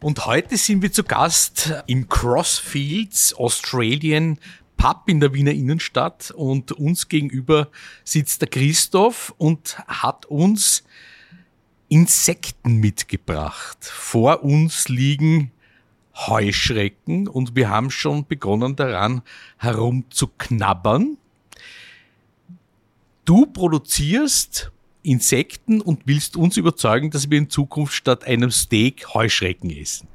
und heute sind wir zu Gast im Crossfields Australian Pub in der Wiener Innenstadt und uns gegenüber sitzt der Christoph und hat uns Insekten mitgebracht. Vor uns liegen Heuschrecken und wir haben schon begonnen daran herumzuknabbern. Du produzierst Insekten und willst uns überzeugen, dass wir in Zukunft statt einem Steak Heuschrecken essen.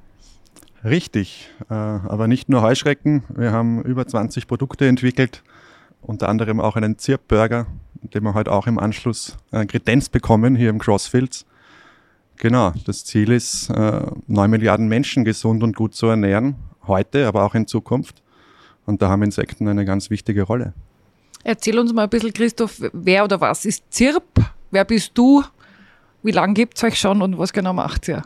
Richtig, äh, aber nicht nur Heuschrecken. Wir haben über 20 Produkte entwickelt, unter anderem auch einen Zirpburger, den wir heute auch im Anschluss äh, Kredenz bekommen hier im Crossfields. Genau, das Ziel ist, 9 äh, Milliarden Menschen gesund und gut zu ernähren, heute, aber auch in Zukunft. Und da haben Insekten eine ganz wichtige Rolle. Erzähl uns mal ein bisschen, Christoph, wer oder was ist Zirp? Wer bist du? Wie lange gibt es euch schon und was genau macht ihr?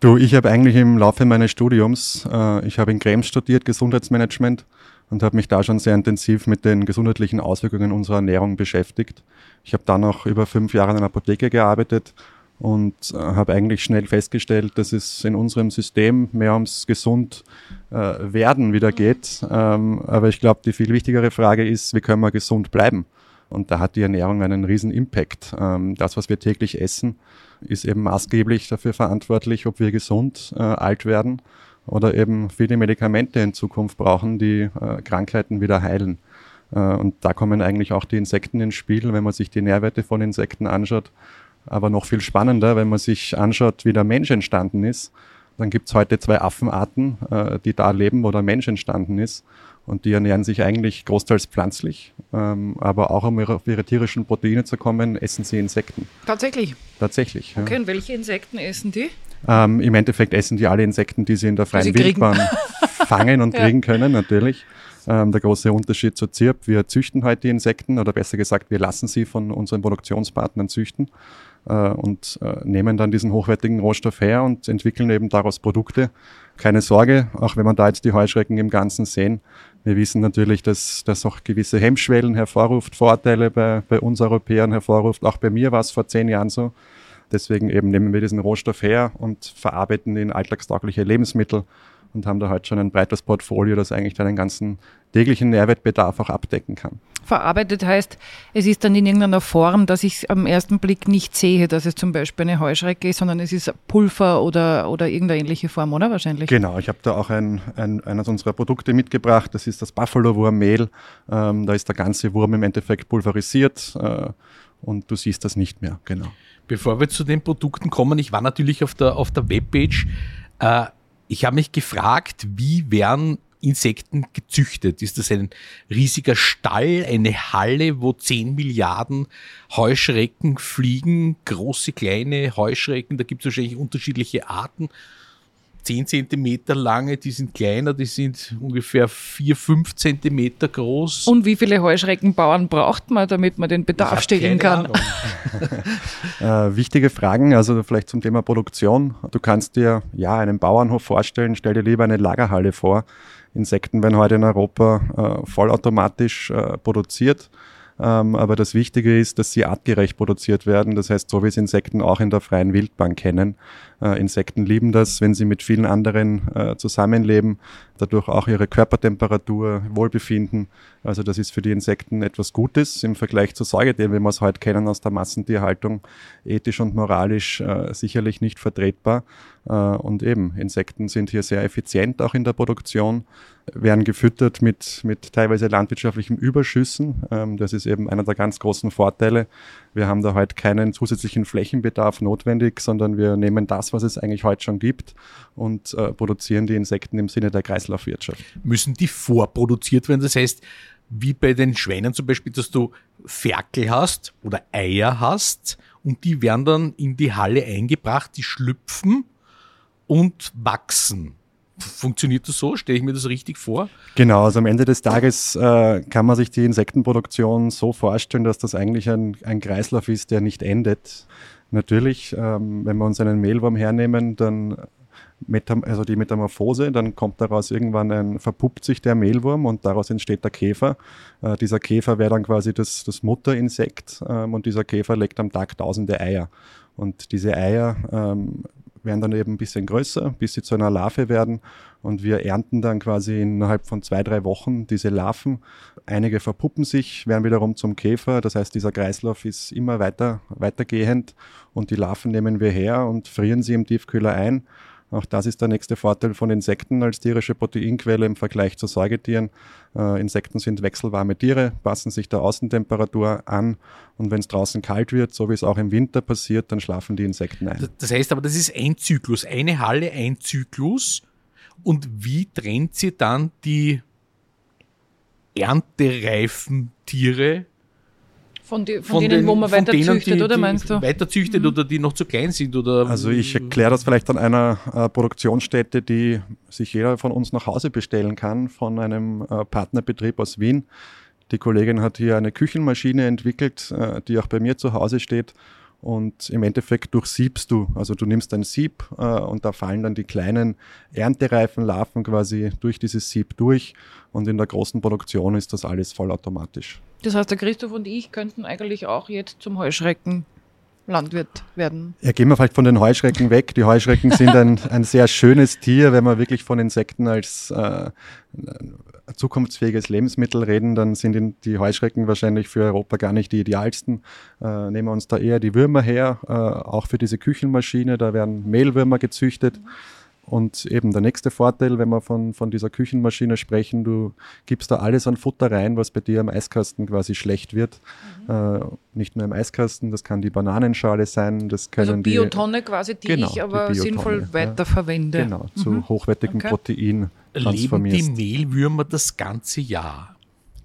Du, ich habe eigentlich im Laufe meines Studiums, äh, ich habe in Krems studiert, Gesundheitsmanagement und habe mich da schon sehr intensiv mit den gesundheitlichen Auswirkungen unserer Ernährung beschäftigt. Ich habe dann auch über fünf Jahre in einer Apotheke gearbeitet und äh, habe eigentlich schnell festgestellt, dass es in unserem System mehr ums gesund äh, werden wieder geht. Ähm, aber ich glaube, die viel wichtigere Frage ist, wie können wir gesund bleiben? Und da hat die Ernährung einen riesen Impact. Ähm, das, was wir täglich essen, ist eben maßgeblich dafür verantwortlich, ob wir gesund äh, alt werden oder eben viele Medikamente in Zukunft brauchen, die äh, Krankheiten wieder heilen. Äh, und da kommen eigentlich auch die Insekten ins Spiel, wenn man sich die Nährwerte von Insekten anschaut. Aber noch viel spannender, wenn man sich anschaut, wie der Mensch entstanden ist. Dann gibt es heute zwei Affenarten, äh, die da leben, wo der Mensch entstanden ist. Und die ernähren sich eigentlich großteils pflanzlich, aber auch um auf ihre tierischen Proteine zu kommen, essen sie Insekten. Tatsächlich? Tatsächlich. Okay, ja. und welche Insekten essen die? Ähm, Im Endeffekt essen die alle Insekten, die sie in der freien Wildbahn fangen und ja. kriegen können, natürlich. Ähm, der große Unterschied zu ZIRP, wir züchten heute die Insekten oder besser gesagt, wir lassen sie von unseren Produktionspartnern züchten äh, und äh, nehmen dann diesen hochwertigen Rohstoff her und entwickeln eben daraus Produkte. Keine Sorge, auch wenn man da jetzt die Heuschrecken im Ganzen sehen, wir wissen natürlich, dass das auch gewisse Hemmschwellen hervorruft, Vorteile bei, bei uns Europäern hervorruft. Auch bei mir war es vor zehn Jahren so. Deswegen eben nehmen wir diesen Rohstoff her und verarbeiten ihn in alltagstaugliche Lebensmittel und haben da heute halt schon ein breites Portfolio, das eigentlich deinen ganzen täglichen Nährwertbedarf auch abdecken kann. Verarbeitet heißt, es ist dann in irgendeiner Form, dass ich am ersten Blick nicht sehe, dass es zum Beispiel eine Heuschrecke ist, sondern es ist Pulver oder, oder irgendeine ähnliche Form, oder wahrscheinlich? Genau, ich habe da auch ein, ein, eines unserer Produkte mitgebracht, das ist das Buffalo-Wurmmehl. Ähm, da ist der ganze Wurm im Endeffekt pulverisiert äh, und du siehst das nicht mehr, genau. Bevor wir zu den Produkten kommen, ich war natürlich auf der, auf der Webpage. Äh, ich habe mich gefragt, wie werden Insekten gezüchtet? Ist das ein riesiger Stall, eine Halle, wo 10 Milliarden Heuschrecken fliegen, große, kleine Heuschrecken? Da gibt es wahrscheinlich unterschiedliche Arten. 10 Zentimeter lange, die sind kleiner, die sind ungefähr 4, 5 Zentimeter groß. Und wie viele Heuschreckenbauern braucht man, damit man den Bedarf stillen kann? äh, wichtige Fragen, also vielleicht zum Thema Produktion. Du kannst dir ja einen Bauernhof vorstellen, stell dir lieber eine Lagerhalle vor. Insekten werden heute in Europa äh, vollautomatisch äh, produziert. Ähm, aber das Wichtige ist, dass sie artgerecht produziert werden. Das heißt, so wie es Insekten auch in der freien Wildbahn kennen. Äh, Insekten lieben das, wenn sie mit vielen anderen äh, zusammenleben, dadurch auch ihre Körpertemperatur, Wohlbefinden. Also das ist für die Insekten etwas Gutes im Vergleich zu Säugetieren, wie wir es heute kennen aus der Massentierhaltung, ethisch und moralisch äh, sicherlich nicht vertretbar. Äh, und eben, Insekten sind hier sehr effizient auch in der Produktion, werden gefüttert mit, mit teilweise landwirtschaftlichen Überschüssen. Ähm, das ist eben einer der ganz großen Vorteile. Wir haben da heute keinen zusätzlichen Flächenbedarf notwendig, sondern wir nehmen das, was es eigentlich heute schon gibt und äh, produzieren die Insekten im Sinne der Kreislaufwirtschaft. Müssen die vorproduziert werden? Das heißt, wie bei den Schwänen zum Beispiel, dass du Ferkel hast oder Eier hast und die werden dann in die Halle eingebracht, die schlüpfen und wachsen. Funktioniert das so? Stelle ich mir das richtig vor? Genau, also am Ende des Tages äh, kann man sich die Insektenproduktion so vorstellen, dass das eigentlich ein, ein Kreislauf ist, der nicht endet. Natürlich, ähm, wenn wir uns einen Mehlwurm hernehmen, dann Metam also die Metamorphose, dann kommt daraus irgendwann ein, verpuppt sich der Mehlwurm und daraus entsteht der Käfer. Äh, dieser Käfer wäre dann quasi das, das Mutterinsekt ähm, und dieser Käfer legt am Tag tausende Eier. Und diese Eier ähm, werden dann eben ein bisschen größer, bis sie zu einer Larve werden. Und wir ernten dann quasi innerhalb von zwei, drei Wochen diese Larven. Einige verpuppen sich, werden wiederum zum Käfer. Das heißt, dieser Kreislauf ist immer weiter, weitergehend. Und die Larven nehmen wir her und frieren sie im Tiefkühler ein. Auch das ist der nächste Vorteil von Insekten als tierische Proteinquelle im Vergleich zu Säugetieren. Äh, Insekten sind wechselwarme Tiere, passen sich der Außentemperatur an und wenn es draußen kalt wird, so wie es auch im Winter passiert, dann schlafen die Insekten ein. Das heißt aber, das ist ein Zyklus, eine Halle, ein Zyklus. Und wie trennt sie dann die erntereifen Tiere von, die, von, von denen, den, wo man weiter denen, züchtet, die, oder meinst du? Weiter züchtet mhm. oder die noch zu klein sind? Oder also ich erkläre das vielleicht an einer äh, Produktionsstätte, die sich jeder von uns nach Hause bestellen kann, von einem äh, Partnerbetrieb aus Wien. Die Kollegin hat hier eine Küchenmaschine entwickelt, äh, die auch bei mir zu Hause steht und im Endeffekt durchsiebst du. Also du nimmst ein Sieb äh, und da fallen dann die kleinen erntereifen Larven quasi durch dieses Sieb durch und in der großen Produktion ist das alles vollautomatisch. Das heißt, der Christoph und ich könnten eigentlich auch jetzt zum Heuschrecken Landwirt werden. Ja, gehen wir vielleicht von den Heuschrecken weg. Die Heuschrecken sind ein, ein sehr schönes Tier. Wenn wir wirklich von Insekten als äh, zukunftsfähiges Lebensmittel reden, dann sind die Heuschrecken wahrscheinlich für Europa gar nicht die idealsten. Äh, nehmen wir uns da eher die Würmer her, äh, auch für diese Küchenmaschine. Da werden Mehlwürmer gezüchtet. Mhm und eben der nächste Vorteil, wenn wir von, von dieser Küchenmaschine sprechen, du gibst da alles an Futter rein, was bei dir im Eiskasten quasi schlecht wird. Mhm. Äh, nicht nur im Eiskasten, das kann die Bananenschale sein, das können also Biotonne die, quasi, die genau, ich aber die sinnvoll weiterverwende. Genau, zu mhm. hochwertigem okay. Protein transformierst. Leben die Mehlwürmer das ganze Jahr?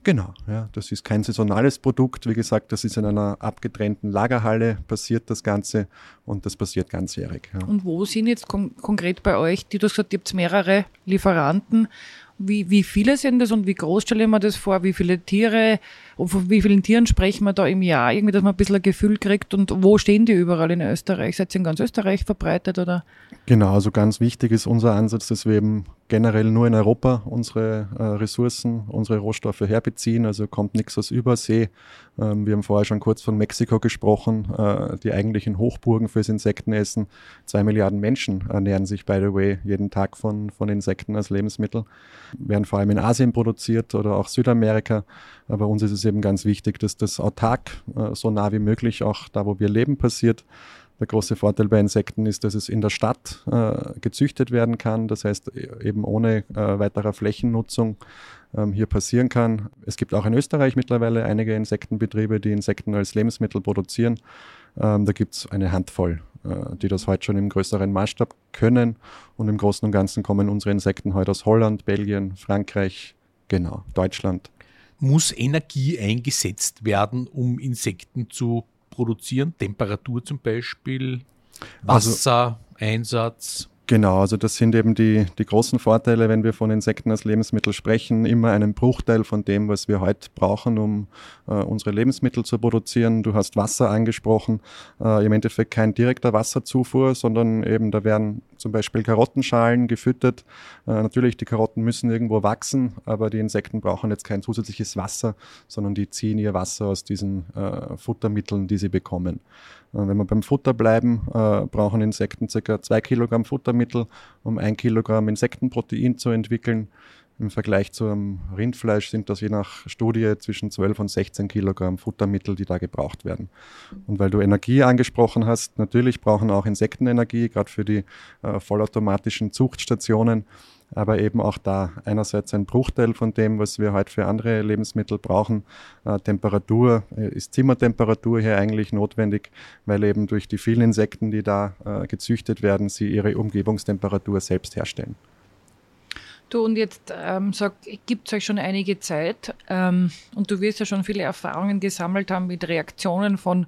Genau, ja, das ist kein saisonales Produkt. Wie gesagt, das ist in einer abgetrennten Lagerhalle passiert das Ganze und das passiert ganzjährig. Ja. Und wo sind jetzt kon konkret bei euch, die du gesagt habt mehrere Lieferanten wie, wie viele sind das und wie groß stelle ich mir das vor? Wie viele Tiere, von wie vielen Tieren sprechen wir da im Jahr? Irgendwie, dass man ein bisschen ein Gefühl kriegt und wo stehen die überall in Österreich? Seid ihr in ganz Österreich verbreitet oder? Genau, also ganz wichtig ist unser Ansatz, dass wir eben generell nur in Europa unsere äh, Ressourcen, unsere Rohstoffe herbeziehen. Also kommt nichts aus Übersee. Ähm, wir haben vorher schon kurz von Mexiko gesprochen, äh, die eigentlichen Hochburgen fürs Insektenessen. Zwei Milliarden Menschen ernähren sich, by the way, jeden Tag von, von Insekten als Lebensmittel. Werden vor allem in Asien produziert oder auch Südamerika. Aber uns ist es eben ganz wichtig, dass das autark, äh, so nah wie möglich auch da, wo wir leben, passiert. Der große Vorteil bei Insekten ist, dass es in der Stadt äh, gezüchtet werden kann, das heißt eben ohne äh, weiterer Flächennutzung ähm, hier passieren kann. Es gibt auch in Österreich mittlerweile einige Insektenbetriebe, die Insekten als Lebensmittel produzieren. Ähm, da gibt es eine Handvoll, äh, die das heute schon im größeren Maßstab können. Und im Großen und Ganzen kommen unsere Insekten heute aus Holland, Belgien, Frankreich, genau, Deutschland. Muss Energie eingesetzt werden, um Insekten zu produzieren? Temperatur zum Beispiel, Wassereinsatz? Also, Genau, also das sind eben die, die großen Vorteile, wenn wir von Insekten als Lebensmittel sprechen. Immer einen Bruchteil von dem, was wir heute brauchen, um äh, unsere Lebensmittel zu produzieren. Du hast Wasser angesprochen. Äh, Im Endeffekt kein direkter Wasserzufuhr, sondern eben da werden zum Beispiel Karottenschalen gefüttert. Äh, natürlich, die Karotten müssen irgendwo wachsen, aber die Insekten brauchen jetzt kein zusätzliches Wasser, sondern die ziehen ihr Wasser aus diesen äh, Futtermitteln, die sie bekommen. Äh, wenn wir beim Futter bleiben, äh, brauchen Insekten ca. 2 Kilogramm Futtermittel, um 1 Kilogramm Insektenprotein zu entwickeln. Im Vergleich zum Rindfleisch sind das je nach Studie zwischen 12 und 16 Kilogramm Futtermittel, die da gebraucht werden. Und weil du Energie angesprochen hast, natürlich brauchen auch Insekten Energie, gerade für die äh, vollautomatischen Zuchtstationen aber eben auch da einerseits ein Bruchteil von dem, was wir heute für andere Lebensmittel brauchen. Äh, Temperatur äh, ist Zimmertemperatur hier eigentlich notwendig, weil eben durch die vielen Insekten, die da äh, gezüchtet werden, sie ihre Umgebungstemperatur selbst herstellen. Du, und jetzt ähm, gibt es euch schon einige Zeit ähm, und du wirst ja schon viele Erfahrungen gesammelt haben mit Reaktionen von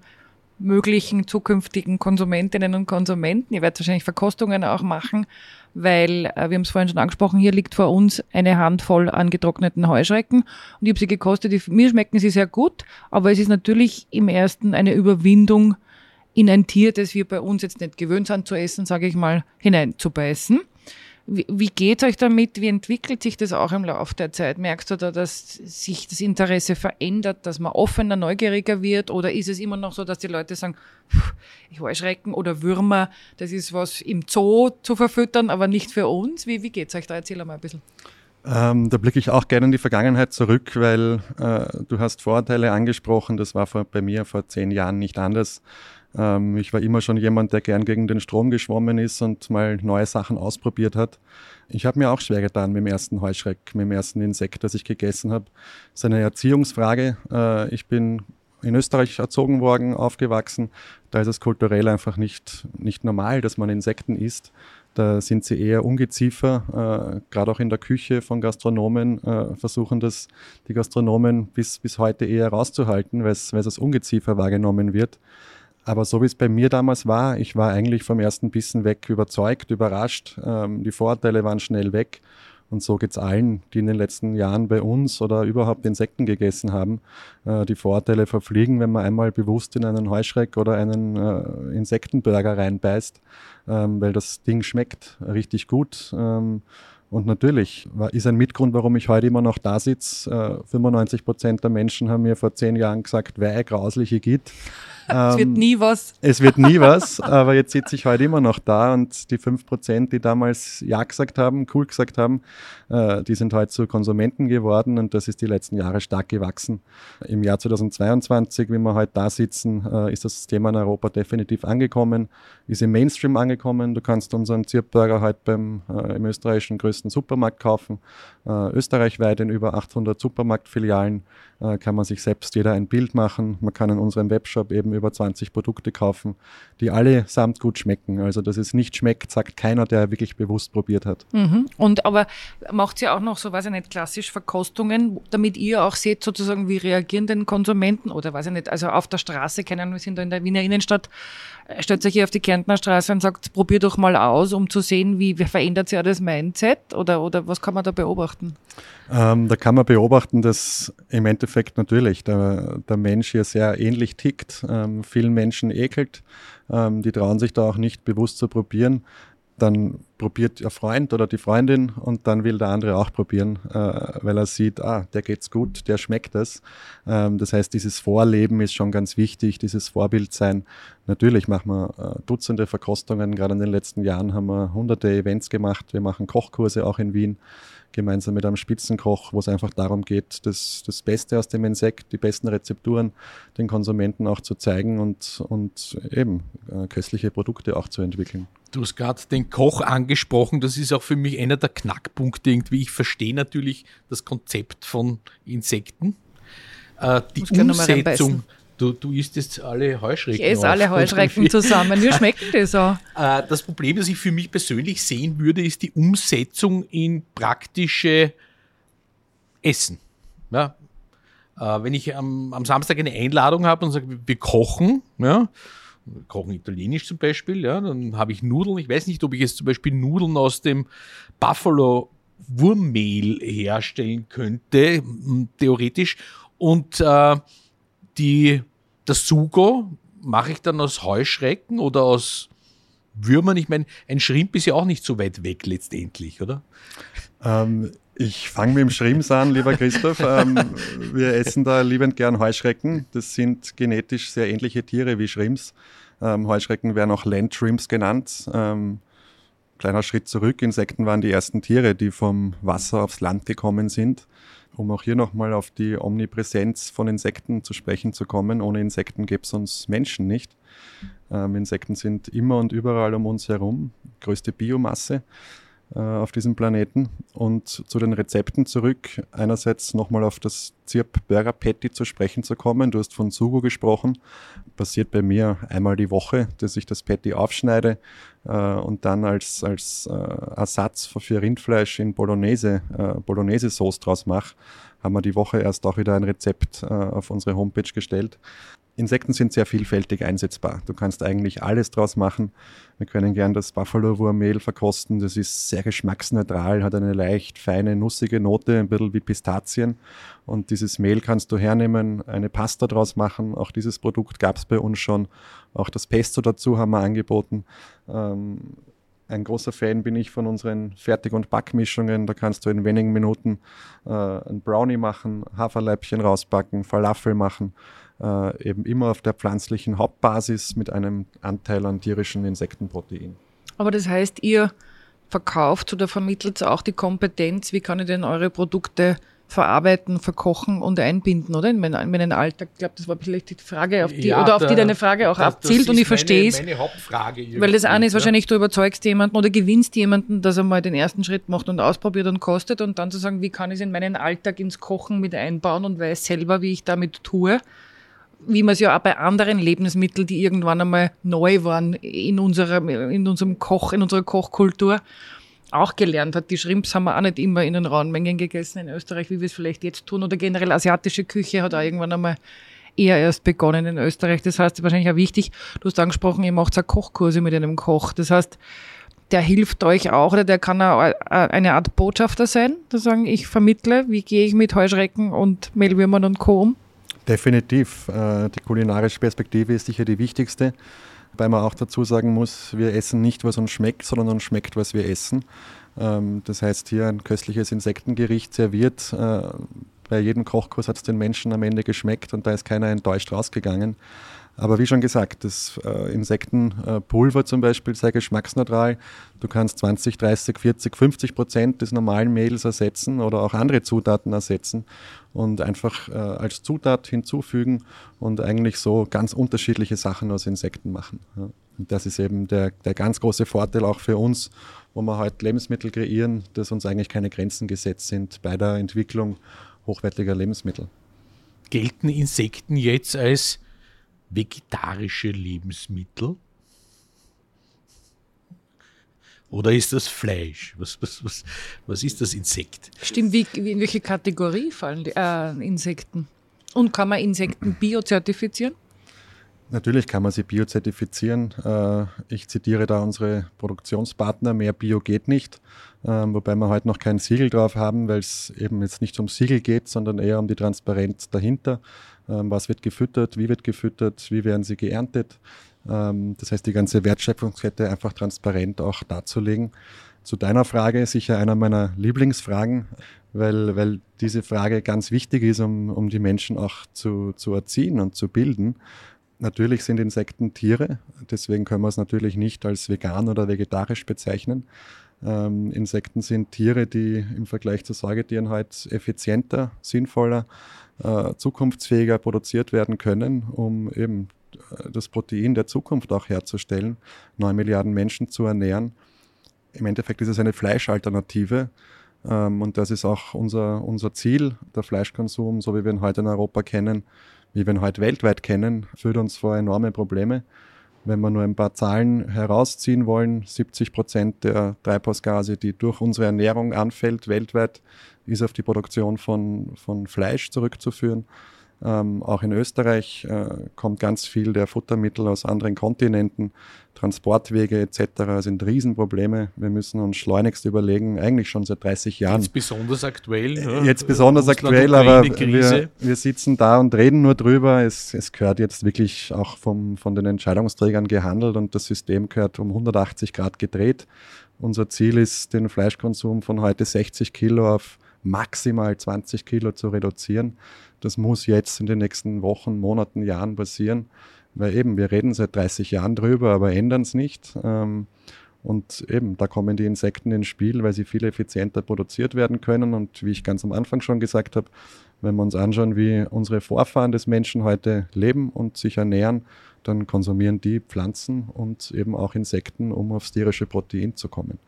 möglichen zukünftigen Konsumentinnen und Konsumenten. Ihr werdet wahrscheinlich Verkostungen auch machen, weil, äh, wir haben es vorhin schon angesprochen, hier liegt vor uns eine Handvoll angetrockneten Heuschrecken und ich habe sie gekostet. Die, mir schmecken sie sehr gut, aber es ist natürlich im ersten eine Überwindung, in ein Tier, das wir bei uns jetzt nicht gewöhnt sind zu essen, sage ich mal, hineinzubeißen. Wie, wie geht euch damit? Wie entwickelt sich das auch im Laufe der Zeit? Merkst du da, dass sich das Interesse verändert, dass man offener, neugieriger wird? Oder ist es immer noch so, dass die Leute sagen, Heuschrecken oder Würmer, das ist was im Zoo zu verfüttern, aber nicht für uns? Wie, wie geht es euch da? Erzähl mal ein bisschen. Ähm, da blicke ich auch gerne in die Vergangenheit zurück, weil äh, du hast Vorteile angesprochen. Das war vor, bei mir vor zehn Jahren nicht anders. Ähm, ich war immer schon jemand, der gern gegen den Strom geschwommen ist und mal neue Sachen ausprobiert hat. Ich habe mir auch schwer getan mit dem ersten Heuschreck, mit dem ersten Insekt, das ich gegessen habe. Das ist eine Erziehungsfrage. Äh, ich bin in Österreich erzogen worden, aufgewachsen. Da ist es kulturell einfach nicht, nicht normal, dass man Insekten isst. Da sind sie eher Ungeziefer, äh, gerade auch in der Küche von Gastronomen äh, versuchen das die Gastronomen bis, bis heute eher rauszuhalten, weil es als Ungeziefer wahrgenommen wird. Aber so wie es bei mir damals war, ich war eigentlich vom ersten Bissen weg überzeugt, überrascht. Ähm, die Vorteile waren schnell weg. Und so geht's allen, die in den letzten Jahren bei uns oder überhaupt Insekten gegessen haben. Äh, die Vorteile verfliegen, wenn man einmal bewusst in einen Heuschreck oder einen äh, Insektenburger reinbeißt, ähm, weil das Ding schmeckt richtig gut. Ähm, und natürlich ist ein Mitgrund, warum ich heute immer noch da sitze. Äh, 95 Prozent der Menschen haben mir vor zehn Jahren gesagt, wer grausliche Git es wird ähm, nie was. Es wird nie was, aber jetzt sitze ich heute immer noch da und die 5%, die damals Ja gesagt haben, cool gesagt haben, äh, die sind heute zu Konsumenten geworden und das ist die letzten Jahre stark gewachsen. Im Jahr 2022, wie wir heute da sitzen, äh, ist das Thema in Europa definitiv angekommen, ist im Mainstream angekommen. Du kannst unseren Zirpburger heute beim äh, im österreichischen größten Supermarkt kaufen. österreichweit in über 800 Supermarktfilialen kann man sich selbst jeder ein Bild machen. Man kann in unserem Webshop eben über 20 Produkte kaufen, die allesamt gut schmecken. Also, dass es nicht schmeckt, sagt keiner, der wirklich bewusst probiert hat. Mhm. Und aber macht ihr auch noch so, weiß ich nicht, klassisch Verkostungen, damit ihr auch seht, sozusagen, wie reagieren denn Konsumenten oder weiß ich nicht, also auf der Straße, keine Ahnung, wir sind da in der Wiener Innenstadt, äh, stellt sich hier auf die Kärntner Straße und sagt, probier doch mal aus, um zu sehen, wie, wie verändert sich das Mindset oder, oder was kann man da beobachten? Ähm, da kann man beobachten, dass im Endeffekt natürlich der, der Mensch hier sehr ähnlich tickt, ähm, vielen Menschen ekelt, ähm, die trauen sich da auch nicht bewusst zu probieren dann probiert der Freund oder die Freundin und dann will der andere auch probieren, äh, weil er sieht, ah, der geht's gut, der schmeckt das. Ähm, das heißt, dieses Vorleben ist schon ganz wichtig, dieses Vorbild sein. Natürlich machen wir äh, Dutzende Verkostungen, gerade in den letzten Jahren haben wir hunderte Events gemacht. Wir machen Kochkurse auch in Wien gemeinsam mit einem Spitzenkoch, wo es einfach darum geht, das, das Beste aus dem Insekt, die besten Rezepturen den Konsumenten auch zu zeigen und, und eben äh, köstliche Produkte auch zu entwickeln. Du hast gerade den Koch angesprochen, das ist auch für mich einer der Knackpunkte irgendwie. Ich verstehe natürlich das Konzept von Insekten. Äh, die Umsetzung Du, du isst jetzt alle Heuschrecken. Ich esse alle Heuschrecken zusammen. Wie schmeckt das auch? Äh, das Problem, das ich für mich persönlich sehen würde, ist die Umsetzung in praktische Essen. Ja, äh, wenn ich am, am, Samstag eine Einladung habe und sage, wir kochen, ja, kochen italienisch zum Beispiel, ja, dann habe ich Nudeln. Ich weiß nicht, ob ich jetzt zum Beispiel Nudeln aus dem Buffalo Wurmmehl herstellen könnte, theoretisch. Und äh, die, das Sugo mache ich dann aus Heuschrecken oder aus Würmern. Ich meine, ein Schrimp ist ja auch nicht so weit weg letztendlich, oder? Ähm, ich fange mit dem Schrimps an, lieber Christoph. Ähm, wir essen da liebend gern Heuschrecken. Das sind genetisch sehr ähnliche Tiere wie Schrimps. Ähm, Heuschrecken werden auch Land Shrimps genannt. Ähm, kleiner Schritt zurück. Insekten waren die ersten Tiere, die vom Wasser aufs Land gekommen sind um auch hier nochmal auf die Omnipräsenz von Insekten zu sprechen zu kommen. Ohne Insekten gäbe es uns Menschen nicht. Ähm, Insekten sind immer und überall um uns herum, größte Biomasse äh, auf diesem Planeten. Und zu den Rezepten zurück, einerseits nochmal auf das Zirp Burger Patty zu sprechen zu kommen. Du hast von Sugo gesprochen. Passiert bei mir einmal die Woche, dass ich das Patty aufschneide äh, und dann als, als äh, Ersatz für Rindfleisch in Bolognese, äh, Bolognese-Sauce draus mache. Haben wir die Woche erst auch wieder ein Rezept äh, auf unsere Homepage gestellt. Insekten sind sehr vielfältig einsetzbar. Du kannst eigentlich alles draus machen. Wir können gern das Buffalo-Wurmmehl verkosten. Das ist sehr geschmacksneutral, hat eine leicht feine, nussige Note, ein bisschen wie Pistazien. Und dieses Mehl kannst du hernehmen, eine Pasta draus machen. Auch dieses Produkt gab es bei uns schon. Auch das Pesto dazu haben wir angeboten. Ähm, ein großer Fan bin ich von unseren Fertig- und Backmischungen. Da kannst du in wenigen Minuten äh, ein Brownie machen, Haferleibchen rausbacken, Falafel machen äh, eben immer auf der pflanzlichen Hauptbasis mit einem Anteil an tierischen Insektenprotein. Aber das heißt, ihr verkauft oder vermittelt auch die Kompetenz, wie kann ich denn eure Produkte verarbeiten, verkochen und einbinden, oder? In meinen, in meinen Alltag. Ich glaube, das war vielleicht die Frage, auf die, ja, oder auf die deine Frage auch das, abzielt das und ich verstehe es. Meine Hauptfrage. Weil das eine ist wahrscheinlich, du überzeugst jemanden oder gewinnst jemanden, dass er mal den ersten Schritt macht und ausprobiert und kostet und dann zu sagen, wie kann ich es in meinen Alltag ins Kochen mit einbauen und weiß selber, wie ich damit tue wie man es ja auch bei anderen Lebensmitteln, die irgendwann einmal neu waren in, unserer, in unserem Koch, in unserer Kochkultur, auch gelernt hat. Die Shrimps haben wir auch nicht immer in den rauen Mengen gegessen in Österreich, wie wir es vielleicht jetzt tun. Oder generell asiatische Küche hat auch irgendwann einmal eher erst begonnen in Österreich. Das heißt, wahrscheinlich auch wichtig, du hast angesprochen, ihr macht auch Kochkurse mit einem Koch. Das heißt, der hilft euch auch oder der kann auch eine Art Botschafter sein, zu sagen, ich vermittle, wie gehe ich mit Heuschrecken und Mehlwürmern und Co. um. Definitiv. Äh, die kulinarische Perspektive ist sicher die wichtigste, weil man auch dazu sagen muss, wir essen nicht, was uns schmeckt, sondern uns schmeckt, was wir essen. Ähm, das heißt, hier ein köstliches Insektengericht serviert. Äh, bei jedem Kochkurs hat es den Menschen am Ende geschmeckt und da ist keiner enttäuscht rausgegangen. Aber wie schon gesagt, das äh, Insektenpulver zum Beispiel sei geschmacksneutral. Du kannst 20, 30, 40, 50 Prozent des normalen Mehls ersetzen oder auch andere Zutaten ersetzen und einfach äh, als Zutat hinzufügen und eigentlich so ganz unterschiedliche Sachen aus Insekten machen. Und das ist eben der, der ganz große Vorteil auch für uns, wo wir heute Lebensmittel kreieren, dass uns eigentlich keine Grenzen gesetzt sind bei der Entwicklung hochwertiger Lebensmittel. Gelten Insekten jetzt als vegetarische Lebensmittel? Oder ist das Fleisch? Was, was, was, was ist das Insekt? Stimmt, wie, in welche Kategorie fallen die äh, Insekten? Und kann man Insekten biozertifizieren? Natürlich kann man sie biozertifizieren. Äh, ich zitiere da unsere Produktionspartner, mehr Bio geht nicht, ähm, wobei wir heute noch kein Siegel drauf haben, weil es eben jetzt nicht um Siegel geht, sondern eher um die Transparenz dahinter. Ähm, was wird gefüttert, wie wird gefüttert, wie werden sie geerntet. Ähm, das heißt, die ganze Wertschöpfungskette einfach transparent auch darzulegen. Zu deiner Frage sicher einer meiner Lieblingsfragen, weil, weil diese Frage ganz wichtig ist, um, um die Menschen auch zu, zu erziehen und zu bilden. Natürlich sind Insekten Tiere, deswegen können wir es natürlich nicht als vegan oder vegetarisch bezeichnen. Ähm, Insekten sind Tiere, die im Vergleich zu Säugetieren halt effizienter, sinnvoller, äh, zukunftsfähiger produziert werden können, um eben äh, das Protein der Zukunft auch herzustellen, neun Milliarden Menschen zu ernähren. Im Endeffekt ist es eine Fleischalternative. Ähm, und das ist auch unser, unser Ziel. Der Fleischkonsum, so wie wir ihn heute in Europa kennen, wie wir ihn heute weltweit kennen, führt uns vor enorme Probleme. Wenn wir nur ein paar Zahlen herausziehen wollen, 70 Prozent der Treibhausgase, die durch unsere Ernährung anfällt, weltweit, ist auf die Produktion von, von Fleisch zurückzuführen. Ähm, auch in Österreich äh, kommt ganz viel der Futtermittel aus anderen Kontinenten, Transportwege etc. sind Riesenprobleme. Wir müssen uns schleunigst überlegen, eigentlich schon seit 30 Jahren. Jetzt besonders aktuell. Ne? Jetzt besonders aktuell, aber wir, wir, sitzen da und reden nur drüber. Es, es gehört jetzt wirklich auch vom, von den Entscheidungsträgern gehandelt und das System gehört um 180 Grad gedreht. Unser Ziel ist, den Fleischkonsum von heute 60 Kilo auf maximal 20 Kilo zu reduzieren. Das muss jetzt in den nächsten Wochen, Monaten, Jahren passieren, weil eben wir reden seit 30 Jahren drüber, aber ändern es nicht. Ähm, und eben, da kommen die Insekten ins Spiel, weil sie viel effizienter produziert werden können. Und wie ich ganz am Anfang schon gesagt habe, wenn wir uns anschauen, wie unsere Vorfahren des Menschen heute leben und sich ernähren, dann konsumieren die Pflanzen und eben auch Insekten, um aufs tierische Protein zu kommen.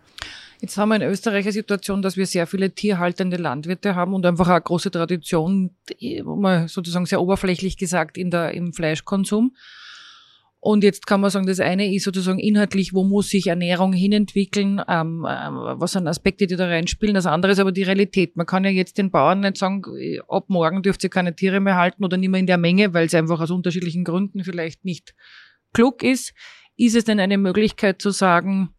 Jetzt haben wir in Österreich eine Situation, dass wir sehr viele tierhaltende Landwirte haben und einfach eine große Tradition, mal sozusagen sehr oberflächlich gesagt, in der, im Fleischkonsum. Und jetzt kann man sagen, das eine ist sozusagen inhaltlich, wo muss sich Ernährung hinentwickeln, ähm, ähm, was sind Aspekte, die da reinspielen. Das andere ist aber die Realität. Man kann ja jetzt den Bauern nicht sagen, ab morgen dürft ihr keine Tiere mehr halten oder nicht mehr in der Menge, weil es einfach aus unterschiedlichen Gründen vielleicht nicht klug ist. Ist es denn eine Möglichkeit zu sagen,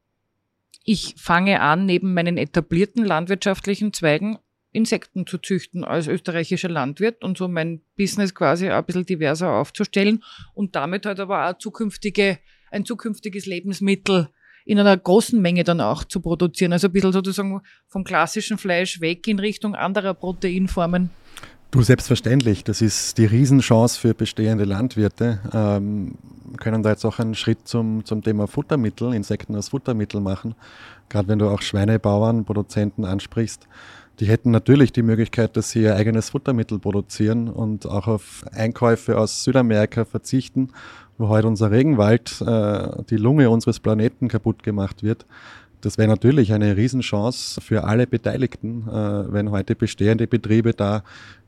ich fange an, neben meinen etablierten landwirtschaftlichen Zweigen Insekten zu züchten als österreichischer Landwirt und so mein Business quasi ein bisschen diverser aufzustellen und damit halt aber auch zukünftige, ein zukünftiges Lebensmittel in einer großen Menge dann auch zu produzieren. Also ein bisschen sozusagen vom klassischen Fleisch weg in Richtung anderer Proteinformen. Du, selbstverständlich. Das ist die Riesenchance für bestehende Landwirte. Ähm, können da jetzt auch einen Schritt zum, zum Thema Futtermittel, Insekten als Futtermittel machen. Gerade wenn du auch Schweinebauern, Produzenten ansprichst. Die hätten natürlich die Möglichkeit, dass sie ihr eigenes Futtermittel produzieren und auch auf Einkäufe aus Südamerika verzichten, wo heute unser Regenwald, äh, die Lunge unseres Planeten kaputt gemacht wird. Das wäre natürlich eine Riesenchance für alle Beteiligten, äh, wenn heute bestehende Betriebe da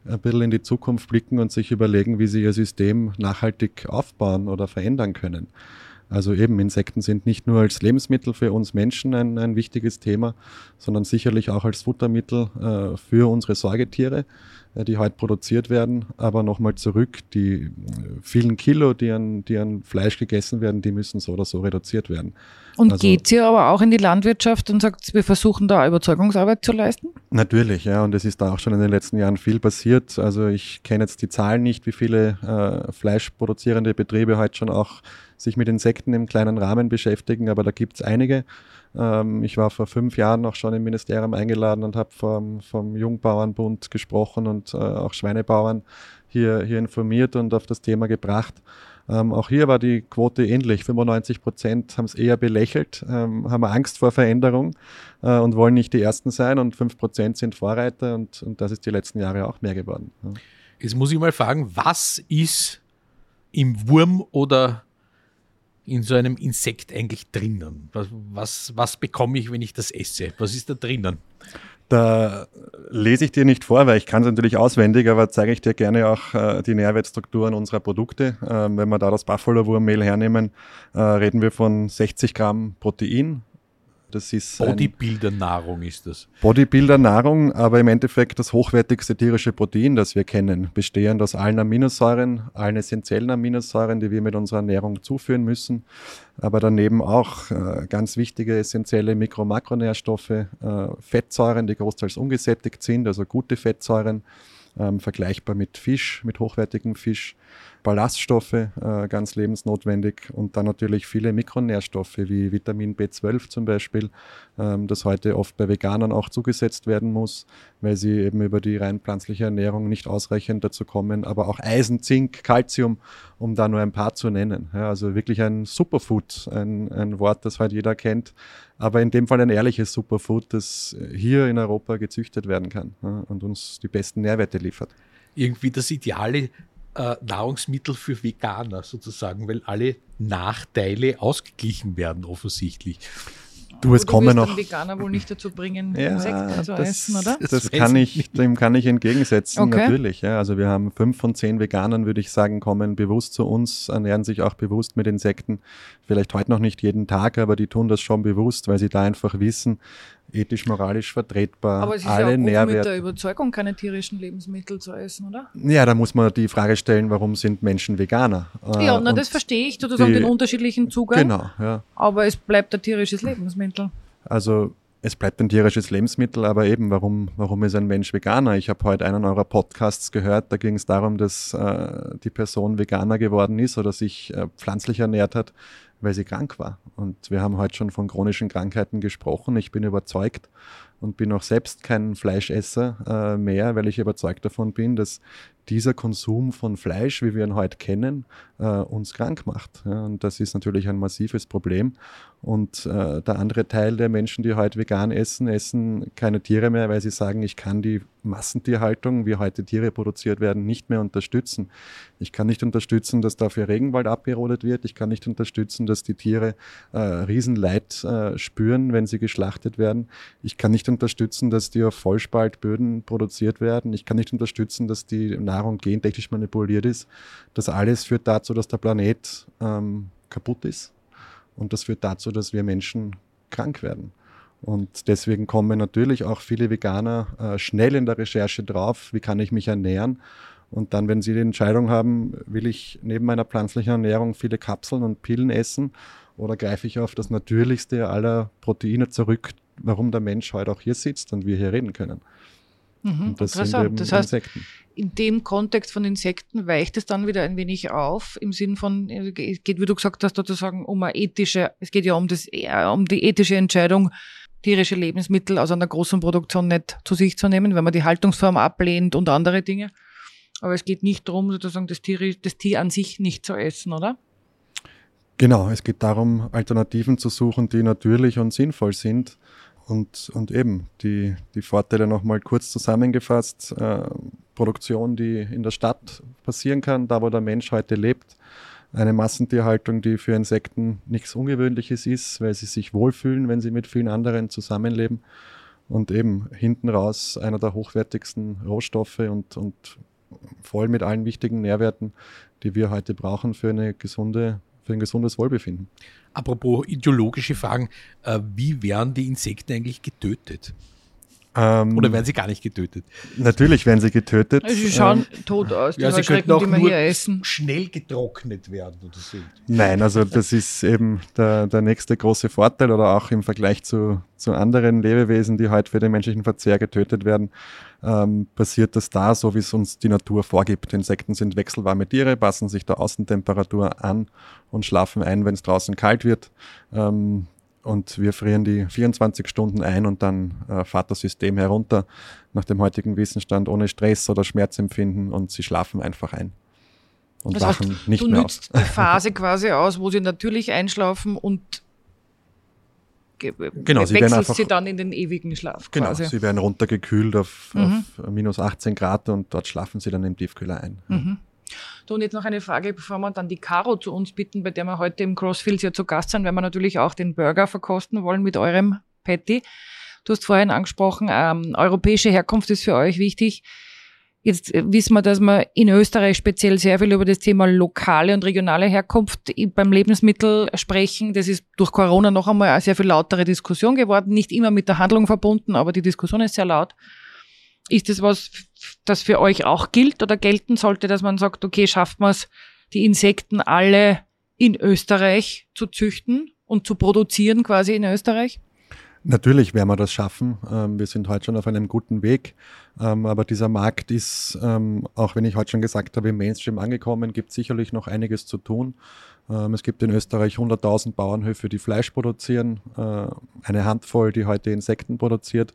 ein bisschen in die Zukunft blicken und sich überlegen, wie sie ihr System nachhaltig aufbauen oder verändern können. Also eben Insekten sind nicht nur als Lebensmittel für uns Menschen ein, ein wichtiges Thema, sondern sicherlich auch als Futtermittel äh, für unsere Säugetiere, äh, die heute produziert werden. Aber nochmal zurück, die vielen Kilo, die an, die an Fleisch gegessen werden, die müssen so oder so reduziert werden. Und also, geht ihr aber auch in die Landwirtschaft und sagt, wir versuchen da Überzeugungsarbeit zu leisten? Natürlich, ja, und es ist da auch schon in den letzten Jahren viel passiert. Also ich kenne jetzt die Zahlen nicht, wie viele äh, fleischproduzierende Betriebe heute schon auch sich mit Insekten im kleinen Rahmen beschäftigen, aber da gibt es einige. Ähm, ich war vor fünf Jahren auch schon im Ministerium eingeladen und habe vom, vom Jungbauernbund gesprochen und äh, auch Schweinebauern hier, hier informiert und auf das Thema gebracht. Ähm, auch hier war die Quote ähnlich. 95 Prozent haben es eher belächelt, ähm, haben Angst vor Veränderung äh, und wollen nicht die Ersten sein und 5 Prozent sind Vorreiter und, und das ist die letzten Jahre auch mehr geworden. Jetzt muss ich mal fragen, was ist im Wurm oder in so einem Insekt eigentlich drinnen? Was, was, was bekomme ich, wenn ich das esse? Was ist da drinnen? Da lese ich dir nicht vor, weil ich kann es natürlich auswendig, aber zeige ich dir gerne auch äh, die Nährwertstrukturen unserer Produkte. Ähm, wenn wir da das Buffalo-Wurmmehl hernehmen, äh, reden wir von 60 Gramm Protein, das ist Bodybuilder-Nahrung ist das. Bodybuilder-Nahrung, aber im Endeffekt das hochwertigste tierische Protein, das wir kennen, bestehend aus allen Aminosäuren, allen essentiellen Aminosäuren, die wir mit unserer Ernährung zuführen müssen, aber daneben auch äh, ganz wichtige essentielle Mikro- und Makronährstoffe, äh, Fettsäuren, die großteils ungesättigt sind, also gute Fettsäuren, ähm, vergleichbar mit Fisch, mit hochwertigem Fisch. Ballaststoffe, äh, ganz lebensnotwendig und dann natürlich viele Mikronährstoffe wie Vitamin B12 zum Beispiel, ähm, das heute oft bei Veganern auch zugesetzt werden muss, weil sie eben über die rein pflanzliche Ernährung nicht ausreichend dazu kommen, aber auch Eisen, Zink, Calcium, um da nur ein paar zu nennen. Ja, also wirklich ein Superfood, ein, ein Wort, das heute jeder kennt, aber in dem Fall ein ehrliches Superfood, das hier in Europa gezüchtet werden kann ja, und uns die besten Nährwerte liefert. Irgendwie das ideale äh, Nahrungsmittel für Veganer sozusagen, weil alle Nachteile ausgeglichen werden offensichtlich. Du, es kommen noch. Veganer wohl nicht dazu bringen, ja, Insekten zu das, essen, oder? Das, das kann ich, dem kann ich entgegensetzen, okay. natürlich. Ja. Also wir haben fünf von zehn Veganern, würde ich sagen, kommen bewusst zu uns, ernähren sich auch bewusst mit Insekten. Vielleicht heute noch nicht jeden Tag, aber die tun das schon bewusst, weil sie da einfach wissen, ethisch, moralisch vertretbar. Aber es ist alle ja auch mit der Überzeugung, keine tierischen Lebensmittel zu essen, oder? Ja, da muss man die Frage stellen, warum sind Menschen Veganer? Ja, na, das verstehe ich, sozusagen die, den unterschiedlichen Zugang. Genau, ja. Aber es bleibt ein tierisches Lebensmittel. Also es bleibt ein tierisches Lebensmittel, aber eben, warum, warum ist ein Mensch Veganer? Ich habe heute einen eurer Podcasts gehört, da ging es darum, dass äh, die Person Veganer geworden ist oder sich äh, pflanzlich ernährt hat, weil sie krank war. Und wir haben heute schon von chronischen Krankheiten gesprochen. Ich bin überzeugt und bin auch selbst kein Fleischesser äh, mehr, weil ich überzeugt davon bin, dass dieser Konsum von Fleisch, wie wir ihn heute kennen, äh, uns krank macht. Ja, und das ist natürlich ein massives Problem. Und äh, der andere Teil der Menschen, die heute vegan essen, essen keine Tiere mehr, weil sie sagen, ich kann die Massentierhaltung, wie heute Tiere produziert werden, nicht mehr unterstützen. Ich kann nicht unterstützen, dass dafür Regenwald abgerodet wird. Ich kann nicht unterstützen, dass die Tiere äh, Riesenleid äh, spüren, wenn sie geschlachtet werden. Ich kann nicht unterstützen, dass die auf Vollspaltböden produziert werden. Ich kann nicht unterstützen, dass die Nahrung gentechnisch manipuliert ist. Das alles führt dazu, dass der Planet ähm, kaputt ist. Und das führt dazu, dass wir Menschen krank werden. Und deswegen kommen natürlich auch viele Veganer äh, schnell in der Recherche drauf, wie kann ich mich ernähren. Und dann, wenn sie die Entscheidung haben, will ich neben meiner pflanzlichen Ernährung viele Kapseln und Pillen essen oder greife ich auf das Natürlichste aller Proteine zurück, warum der Mensch heute auch hier sitzt und wir hier reden können. Mhm, und das sind eben das heißt, Insekten. In dem Kontext von Insekten weicht es dann wieder ein wenig auf, im Sinn von, es geht, wie du gesagt hast, sozusagen um eine ethische, es geht ja um, das, um die ethische Entscheidung, tierische Lebensmittel aus einer großen Produktion nicht zu sich zu nehmen, wenn man die Haltungsform ablehnt und andere Dinge. Aber es geht nicht darum, sozusagen das Tier, das Tier an sich nicht zu essen, oder? Genau, es geht darum, Alternativen zu suchen, die natürlich und sinnvoll sind. Und, und eben die, die Vorteile nochmal kurz zusammengefasst. Äh, Produktion, die in der Stadt passieren kann, da wo der Mensch heute lebt, eine Massentierhaltung, die für Insekten nichts Ungewöhnliches ist, weil sie sich wohlfühlen, wenn sie mit vielen anderen zusammenleben. Und eben hinten raus einer der hochwertigsten Rohstoffe und, und voll mit allen wichtigen Nährwerten, die wir heute brauchen für, eine gesunde, für ein gesundes Wohlbefinden. Apropos ideologische Fragen, äh, wie werden die Insekten eigentlich getötet? Ähm, oder werden sie gar nicht getötet? Natürlich werden sie getötet. Also sie schauen ähm, tot aus, die ja, sie könnten auch die wir hier essen. schnell getrocknet werden oder so. Nein, also das ist eben der, der nächste große Vorteil oder auch im Vergleich zu, zu anderen Lebewesen, die heute für den menschlichen Verzehr getötet werden, ähm, passiert das da, so wie es uns die Natur vorgibt. Insekten sind wechselwarme Tiere, passen sich der Außentemperatur an und schlafen ein, wenn es draußen kalt wird. Ähm, und wir frieren die 24 Stunden ein und dann äh, fährt das System herunter nach dem heutigen Wissensstand ohne Stress oder Schmerzempfinden und sie schlafen einfach ein und das wachen heißt, nicht du mehr nützt auf. die Phase quasi aus, wo sie natürlich einschlafen und genau, sie wechselt einfach, sie dann in den ewigen Schlaf. Genau, quasi. sie werden runtergekühlt auf, mhm. auf, minus 18 Grad und dort schlafen sie dann im Tiefkühler ein. Mhm. Du, und jetzt noch eine Frage, bevor wir dann die Caro zu uns bitten, bei der wir heute im Crossfields ja zu Gast sind, weil wir natürlich auch den Burger verkosten wollen mit eurem Patty. Du hast vorhin angesprochen, ähm, europäische Herkunft ist für euch wichtig. Jetzt äh, wissen wir, dass wir in Österreich speziell sehr viel über das Thema lokale und regionale Herkunft beim Lebensmittel sprechen. Das ist durch Corona noch einmal eine sehr viel lautere Diskussion geworden. Nicht immer mit der Handlung verbunden, aber die Diskussion ist sehr laut. Ist das was, das für euch auch gilt oder gelten sollte, dass man sagt, okay, schafft man es, die Insekten alle in Österreich zu züchten und zu produzieren quasi in Österreich? Natürlich werden wir das schaffen. Ähm, wir sind heute schon auf einem guten Weg. Ähm, aber dieser Markt ist, ähm, auch wenn ich heute schon gesagt habe, im Mainstream angekommen, gibt sicherlich noch einiges zu tun. Es gibt in Österreich 100.000 Bauernhöfe, die Fleisch produzieren, äh, eine Handvoll, die heute Insekten produziert.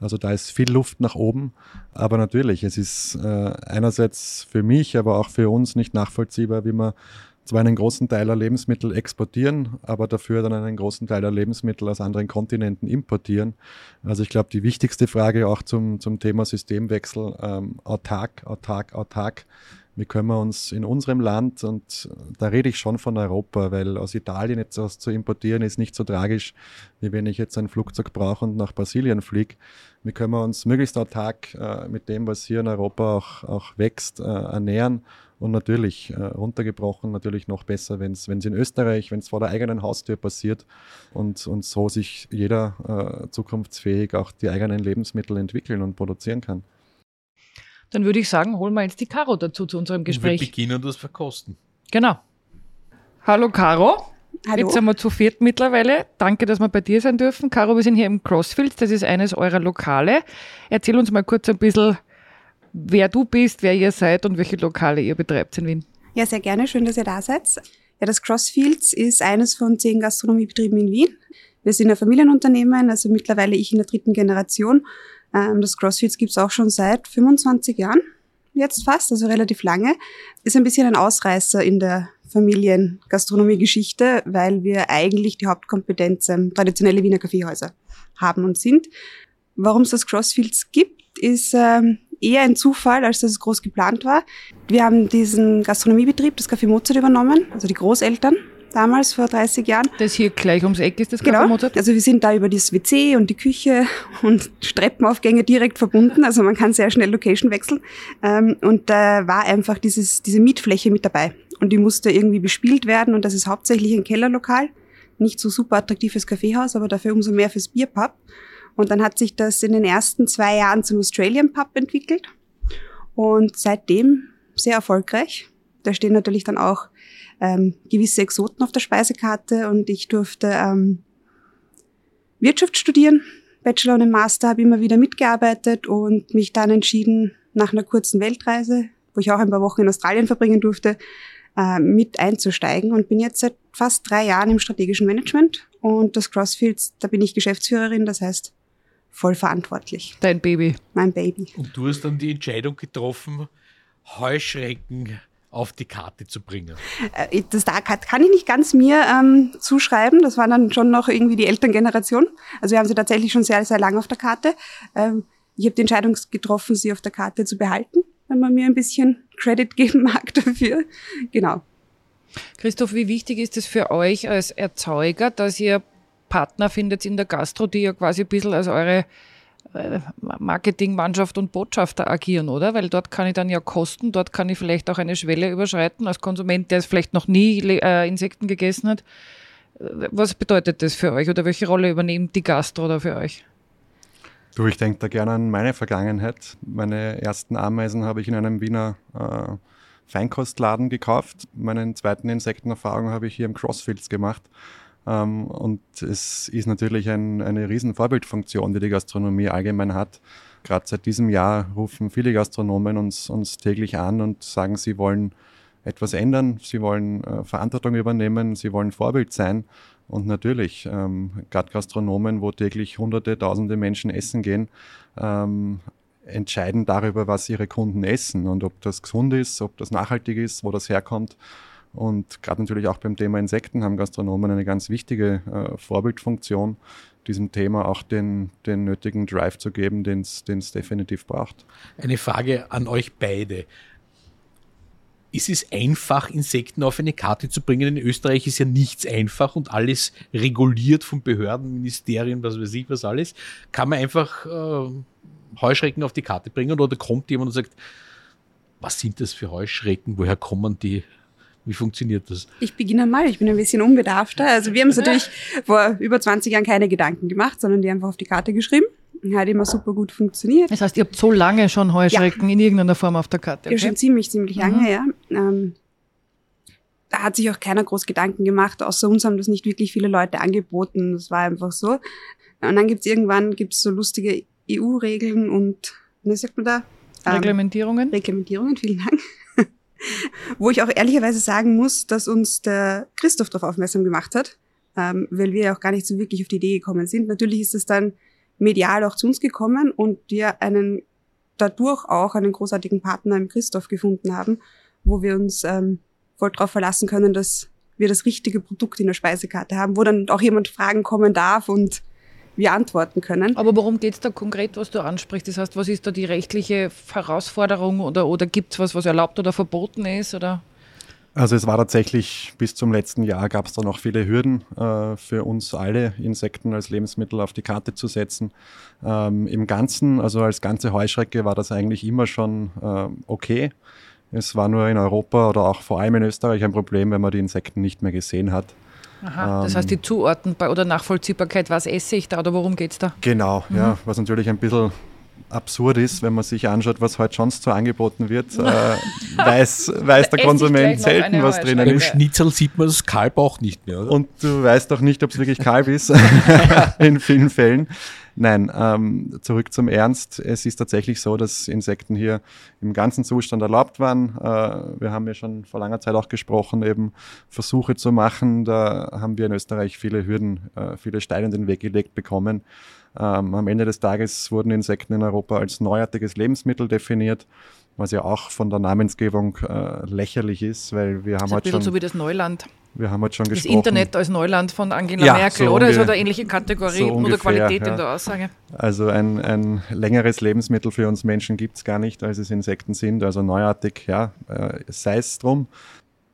Also da ist viel Luft nach oben. Aber natürlich, es ist äh, einerseits für mich, aber auch für uns nicht nachvollziehbar, wie man zwar einen großen Teil der Lebensmittel exportieren, aber dafür dann einen großen Teil der Lebensmittel aus anderen Kontinenten importieren. Also ich glaube, die wichtigste Frage auch zum, zum Thema Systemwechsel, ähm, autark, autark, autark. Wie können wir uns in unserem Land, und da rede ich schon von Europa, weil aus Italien jetzt was zu importieren ist nicht so tragisch, wie wenn ich jetzt ein Flugzeug brauche und nach Brasilien fliege. Wie können wir uns möglichst autark äh, mit dem, was hier in Europa auch, auch wächst, äh, ernähren und natürlich, äh, runtergebrochen, natürlich noch besser, wenn es in Österreich, wenn es vor der eigenen Haustür passiert und, und so sich jeder äh, zukunftsfähig auch die eigenen Lebensmittel entwickeln und produzieren kann. Dann würde ich sagen, holen wir jetzt die Caro dazu zu unserem Gespräch. wir beginnen das Verkosten. Genau. Hallo Caro. Hallo. Jetzt sind wir zu viert mittlerweile. Danke, dass wir bei dir sein dürfen. Caro, wir sind hier im Crossfields, das ist eines eurer Lokale. Erzähl uns mal kurz ein bisschen wer du bist, wer ihr seid und welche Lokale ihr betreibt in Wien. Ja, sehr gerne. Schön, dass ihr da seid. Ja, das Crossfields ist eines von zehn Gastronomiebetrieben in Wien. Wir sind ein Familienunternehmen, also mittlerweile ich in der dritten Generation. Ähm, das Crossfields gibt es auch schon seit 25 Jahren, jetzt fast, also relativ lange. Ist ein bisschen ein Ausreißer in der Familiengastronomie-Geschichte, weil wir eigentlich die Hauptkompetenz ähm, traditionelle Wiener Kaffeehäuser haben und sind. Warum es das Crossfields gibt, ist ähm, eher ein Zufall, als dass es groß geplant war. Wir haben diesen Gastronomiebetrieb, das Café Mozart übernommen, also die Großeltern damals vor 30 Jahren. Das hier gleich ums Eck ist das genau. Mozart? Also wir sind da über das WC und die Küche und Streppenaufgänge direkt verbunden, also man kann sehr schnell Location wechseln. Ähm, und da war einfach dieses, diese Mietfläche mit dabei. und die musste irgendwie bespielt werden und das ist hauptsächlich ein Kellerlokal. Nicht so super attraktives Kaffeehaus, aber dafür umso mehr fürs Bierpub. Und dann hat sich das in den ersten zwei Jahren zum Australian Pub entwickelt und seitdem sehr erfolgreich. Da stehen natürlich dann auch ähm, gewisse Exoten auf der Speisekarte und ich durfte ähm, Wirtschaft studieren, Bachelor und Master, habe immer wieder mitgearbeitet und mich dann entschieden, nach einer kurzen Weltreise, wo ich auch ein paar Wochen in Australien verbringen durfte, äh, mit einzusteigen und bin jetzt seit fast drei Jahren im strategischen Management und das Crossfields, da bin ich Geschäftsführerin, das heißt voll verantwortlich. Dein Baby. Mein Baby. Und du hast dann die Entscheidung getroffen, Heuschrecken auf die Karte zu bringen? Äh, das da kann ich nicht ganz mir ähm, zuschreiben. Das war dann schon noch irgendwie die Elterngeneration. Also wir haben sie tatsächlich schon sehr, sehr lange auf der Karte. Ähm, ich habe die Entscheidung getroffen, sie auf der Karte zu behalten, wenn man mir ein bisschen Credit geben mag dafür. Genau. Christoph, wie wichtig ist es für euch als Erzeuger, dass ihr Partner findet in der Gastro, die ja quasi ein bisschen als eure Marketingmannschaft und Botschafter agieren, oder? Weil dort kann ich dann ja kosten, dort kann ich vielleicht auch eine Schwelle überschreiten als Konsument, der vielleicht noch nie äh, Insekten gegessen hat. Was bedeutet das für euch oder welche Rolle übernimmt die Gastro da für euch? Du, ich denke da gerne an meine Vergangenheit. Meine ersten Ameisen habe ich in einem Wiener äh, Feinkostladen gekauft. Meine zweiten Insektenerfahrung habe ich hier im Crossfields gemacht. Ähm, und es ist natürlich ein, eine riesen Vorbildfunktion, die die Gastronomie allgemein hat. Gerade seit diesem Jahr rufen viele Gastronomen uns, uns täglich an und sagen, sie wollen etwas ändern, sie wollen äh, Verantwortung übernehmen, sie wollen Vorbild sein. Und natürlich, ähm, gerade Gastronomen, wo täglich hunderte, tausende Menschen essen gehen, ähm, entscheiden darüber, was ihre Kunden essen und ob das gesund ist, ob das nachhaltig ist, wo das herkommt. Und gerade natürlich auch beim Thema Insekten haben Gastronomen eine ganz wichtige äh, Vorbildfunktion, diesem Thema auch den, den nötigen Drive zu geben, den es definitiv braucht. Eine Frage an euch beide. Ist es einfach, Insekten auf eine Karte zu bringen? In Österreich ist ja nichts einfach und alles reguliert von Behörden, Ministerien, was weiß ich, was alles. Kann man einfach äh, Heuschrecken auf die Karte bringen oder kommt jemand und sagt, was sind das für Heuschrecken? Woher kommen die? Wie funktioniert das? Ich beginne mal, ich bin ein bisschen unbedarfter. Also wir haben uns natürlich vor über 20 Jahren keine Gedanken gemacht, sondern die einfach auf die Karte geschrieben. Hat immer super gut funktioniert. Das heißt, ihr habt so lange schon Heuschrecken ja. in irgendeiner Form auf der Karte. Okay? Ja, schon ziemlich, ziemlich lange, mhm. ja. Ähm, da hat sich auch keiner groß Gedanken gemacht. Außer uns haben das nicht wirklich viele Leute angeboten. Das war einfach so. Und dann gibt's irgendwann gibt's so lustige EU-Regeln und, wie sagt man da? Ähm, Reglementierungen. Reglementierungen, vielen Dank. Wo ich auch ehrlicherweise sagen muss, dass uns der Christoph darauf aufmerksam gemacht hat, ähm, weil wir ja auch gar nicht so wirklich auf die Idee gekommen sind. Natürlich ist es dann medial auch zu uns gekommen und wir einen dadurch auch einen großartigen Partner im Christoph gefunden haben, wo wir uns ähm, voll darauf verlassen können, dass wir das richtige Produkt in der Speisekarte haben, wo dann auch jemand fragen kommen darf und wir antworten können. Aber worum geht es da konkret, was du ansprichst? Das heißt, was ist da die rechtliche Herausforderung oder, oder gibt es was, was erlaubt oder verboten ist? Oder? Also es war tatsächlich bis zum letzten Jahr gab es da noch viele Hürden äh, für uns alle, Insekten als Lebensmittel auf die Karte zu setzen. Ähm, Im Ganzen, also als ganze Heuschrecke war das eigentlich immer schon äh, okay. Es war nur in Europa oder auch vor allem in Österreich ein Problem, wenn man die Insekten nicht mehr gesehen hat. Aha, das heißt die Zuordnung oder Nachvollziehbarkeit, was esse ich da oder worum geht es da? Genau, mhm. ja, was natürlich ein bisschen absurd ist, wenn man sich anschaut, was heute sonst so angeboten wird, äh, weiß, weiß der Konsument selten, was drinnen ist. Beim Schnitzel sieht man das Kalb auch nicht mehr, oder? Und du weißt auch nicht, ob es wirklich Kalb ist, in vielen Fällen. Nein, ähm, zurück zum Ernst. Es ist tatsächlich so, dass Insekten hier im ganzen Zustand erlaubt waren. Äh, wir haben ja schon vor langer Zeit auch gesprochen, eben Versuche zu machen. Da haben wir in Österreich viele Hürden, äh, viele Steine in den Weg gelegt bekommen. Ähm, am Ende des Tages wurden Insekten in Europa als neuartiges Lebensmittel definiert was ja auch von der Namensgebung äh, lächerlich ist, weil wir haben halt schon so wie das Neuland. Wir haben halt schon das gesprochen. Internet als Neuland von Angela ja, Merkel, so oder? Es hat eine ähnliche Kategorie so ungefähr, oder Qualität ja. in der Aussage. Also ein, ein längeres Lebensmittel für uns Menschen gibt es gar nicht, als es Insekten sind. Also neuartig, ja, äh, sei es drum.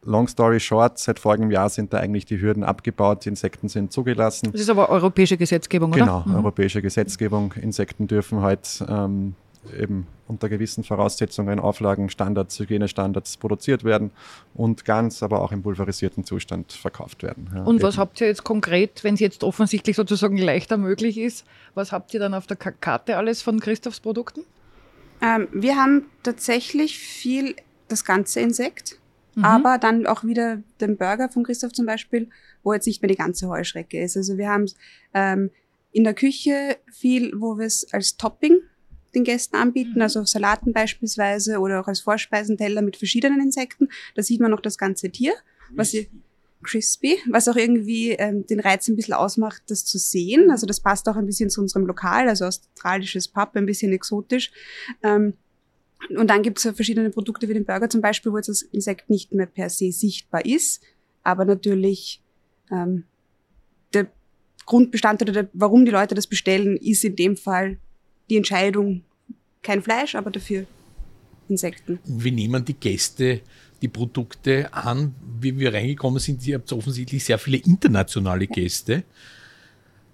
Long story short, seit folgendem Jahr sind da eigentlich die Hürden abgebaut, die Insekten sind zugelassen. Das ist aber europäische Gesetzgebung, oder? Genau, mhm. europäische Gesetzgebung. Insekten dürfen halt ähm, eben unter gewissen Voraussetzungen, Auflagen, Standards, Hygienestandards produziert werden und ganz, aber auch im pulverisierten Zustand verkauft werden. Ja, und was eben. habt ihr jetzt konkret, wenn es jetzt offensichtlich sozusagen leichter möglich ist, was habt ihr dann auf der Karte alles von Christophs Produkten? Ähm, wir haben tatsächlich viel das ganze Insekt, mhm. aber dann auch wieder den Burger von Christoph zum Beispiel, wo jetzt nicht mehr die ganze Heuschrecke ist. Also wir haben ähm, in der Küche viel, wo wir es als Topping den Gästen anbieten, mhm. also Salaten beispielsweise oder auch als Vorspeisenteller mit verschiedenen Insekten. Da sieht man noch das ganze Tier, was ihr crispy, was auch irgendwie ähm, den Reiz ein bisschen ausmacht, das zu sehen. Also das passt auch ein bisschen zu unserem Lokal, also australisches Pub, ein bisschen exotisch. Ähm, und dann gibt es verschiedene Produkte wie den Burger zum Beispiel, wo jetzt das Insekt nicht mehr per se sichtbar ist, aber natürlich ähm, der Grundbestandteil oder der, warum die Leute das bestellen, ist in dem Fall die Entscheidung kein Fleisch, aber dafür Insekten. Wie nehmen die Gäste die Produkte an? Wie wir reingekommen sind, ihr habt offensichtlich sehr viele internationale Gäste.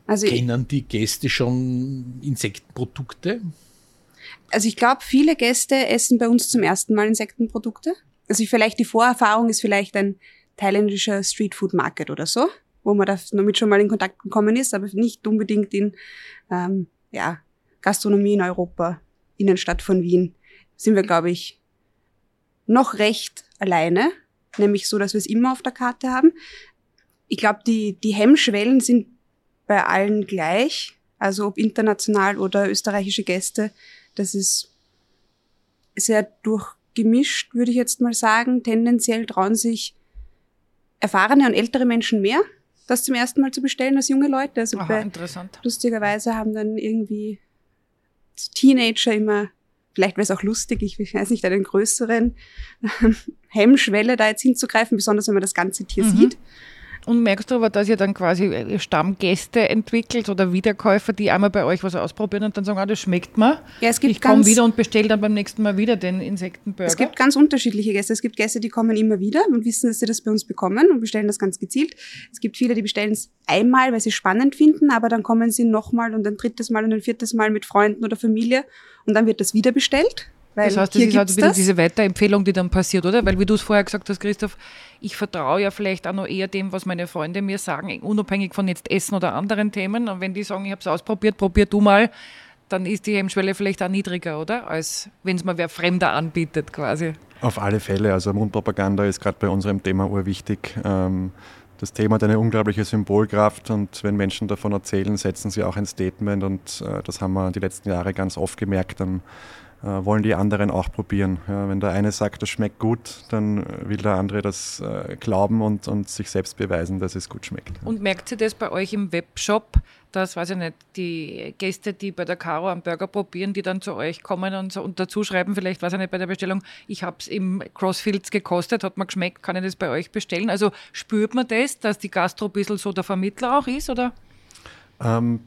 Also Kennen die Gäste schon Insektenprodukte? Also ich glaube, viele Gäste essen bei uns zum ersten Mal Insektenprodukte. Also vielleicht die Vorerfahrung ist vielleicht ein thailändischer Streetfood Market oder so, wo man damit schon mal in Kontakt gekommen ist, aber nicht unbedingt in ähm, ja, Gastronomie in Europa, Innenstadt von Wien, sind wir, glaube ich, noch recht alleine, nämlich so, dass wir es immer auf der Karte haben. Ich glaube, die, die Hemmschwellen sind bei allen gleich, also ob international oder österreichische Gäste, das ist sehr durchgemischt, würde ich jetzt mal sagen. Tendenziell trauen sich erfahrene und ältere Menschen mehr, das zum ersten Mal zu bestellen als junge Leute. Also Aha, bei, interessant. Lustigerweise haben dann irgendwie Teenager immer, vielleicht wäre es auch lustig, ich weiß nicht, einen größeren Hemmschwelle da jetzt hinzugreifen, besonders wenn man das ganze Tier mhm. sieht. Und merkst du aber, dass ihr dann quasi äh, Stammgäste entwickelt oder Wiederkäufer, die einmal bei euch was ausprobieren und dann sagen, ah, das schmeckt mir. Ja, es gibt ich komme wieder und bestelle dann beim nächsten Mal wieder den Insektenburger. Es gibt ganz unterschiedliche Gäste. Es gibt Gäste, die kommen immer wieder und wissen, dass sie das bei uns bekommen und bestellen das ganz gezielt. Es gibt viele, die bestellen es einmal, weil sie es spannend finden, aber dann kommen sie nochmal und ein drittes Mal und ein viertes Mal mit Freunden oder Familie und dann wird das wieder bestellt. Weil das heißt, das ist halt wieder das. diese Weiterempfehlung, die dann passiert, oder? Weil wie du es vorher gesagt hast, Christoph, ich vertraue ja vielleicht auch noch eher dem, was meine Freunde mir sagen, unabhängig von jetzt Essen oder anderen Themen. Und wenn die sagen, ich habe es ausprobiert, probier du mal, dann ist die Hemmschwelle vielleicht auch niedriger, oder? Als wenn es mal wer Fremder anbietet quasi. Auf alle Fälle. Also Mundpropaganda ist gerade bei unserem Thema urwichtig. Ähm, das Thema hat eine unglaubliche Symbolkraft und wenn Menschen davon erzählen, setzen sie auch ein Statement und äh, das haben wir die letzten Jahre ganz oft gemerkt. Dann wollen die anderen auch probieren. Ja, wenn der eine sagt, das schmeckt gut, dann will der andere das äh, glauben und, und sich selbst beweisen, dass es gut schmeckt. Und merkt ihr das bei euch im Webshop, dass, weiß ich nicht, die Gäste, die bei der Caro am Burger probieren, die dann zu euch kommen und, so, und dazu schreiben, vielleicht, weiß ich nicht, bei der Bestellung, ich habe es im Crossfields gekostet, hat mir geschmeckt, kann ich das bei euch bestellen? Also spürt man das, dass die Gastro ein bisschen so der Vermittler auch ist, oder? Ähm,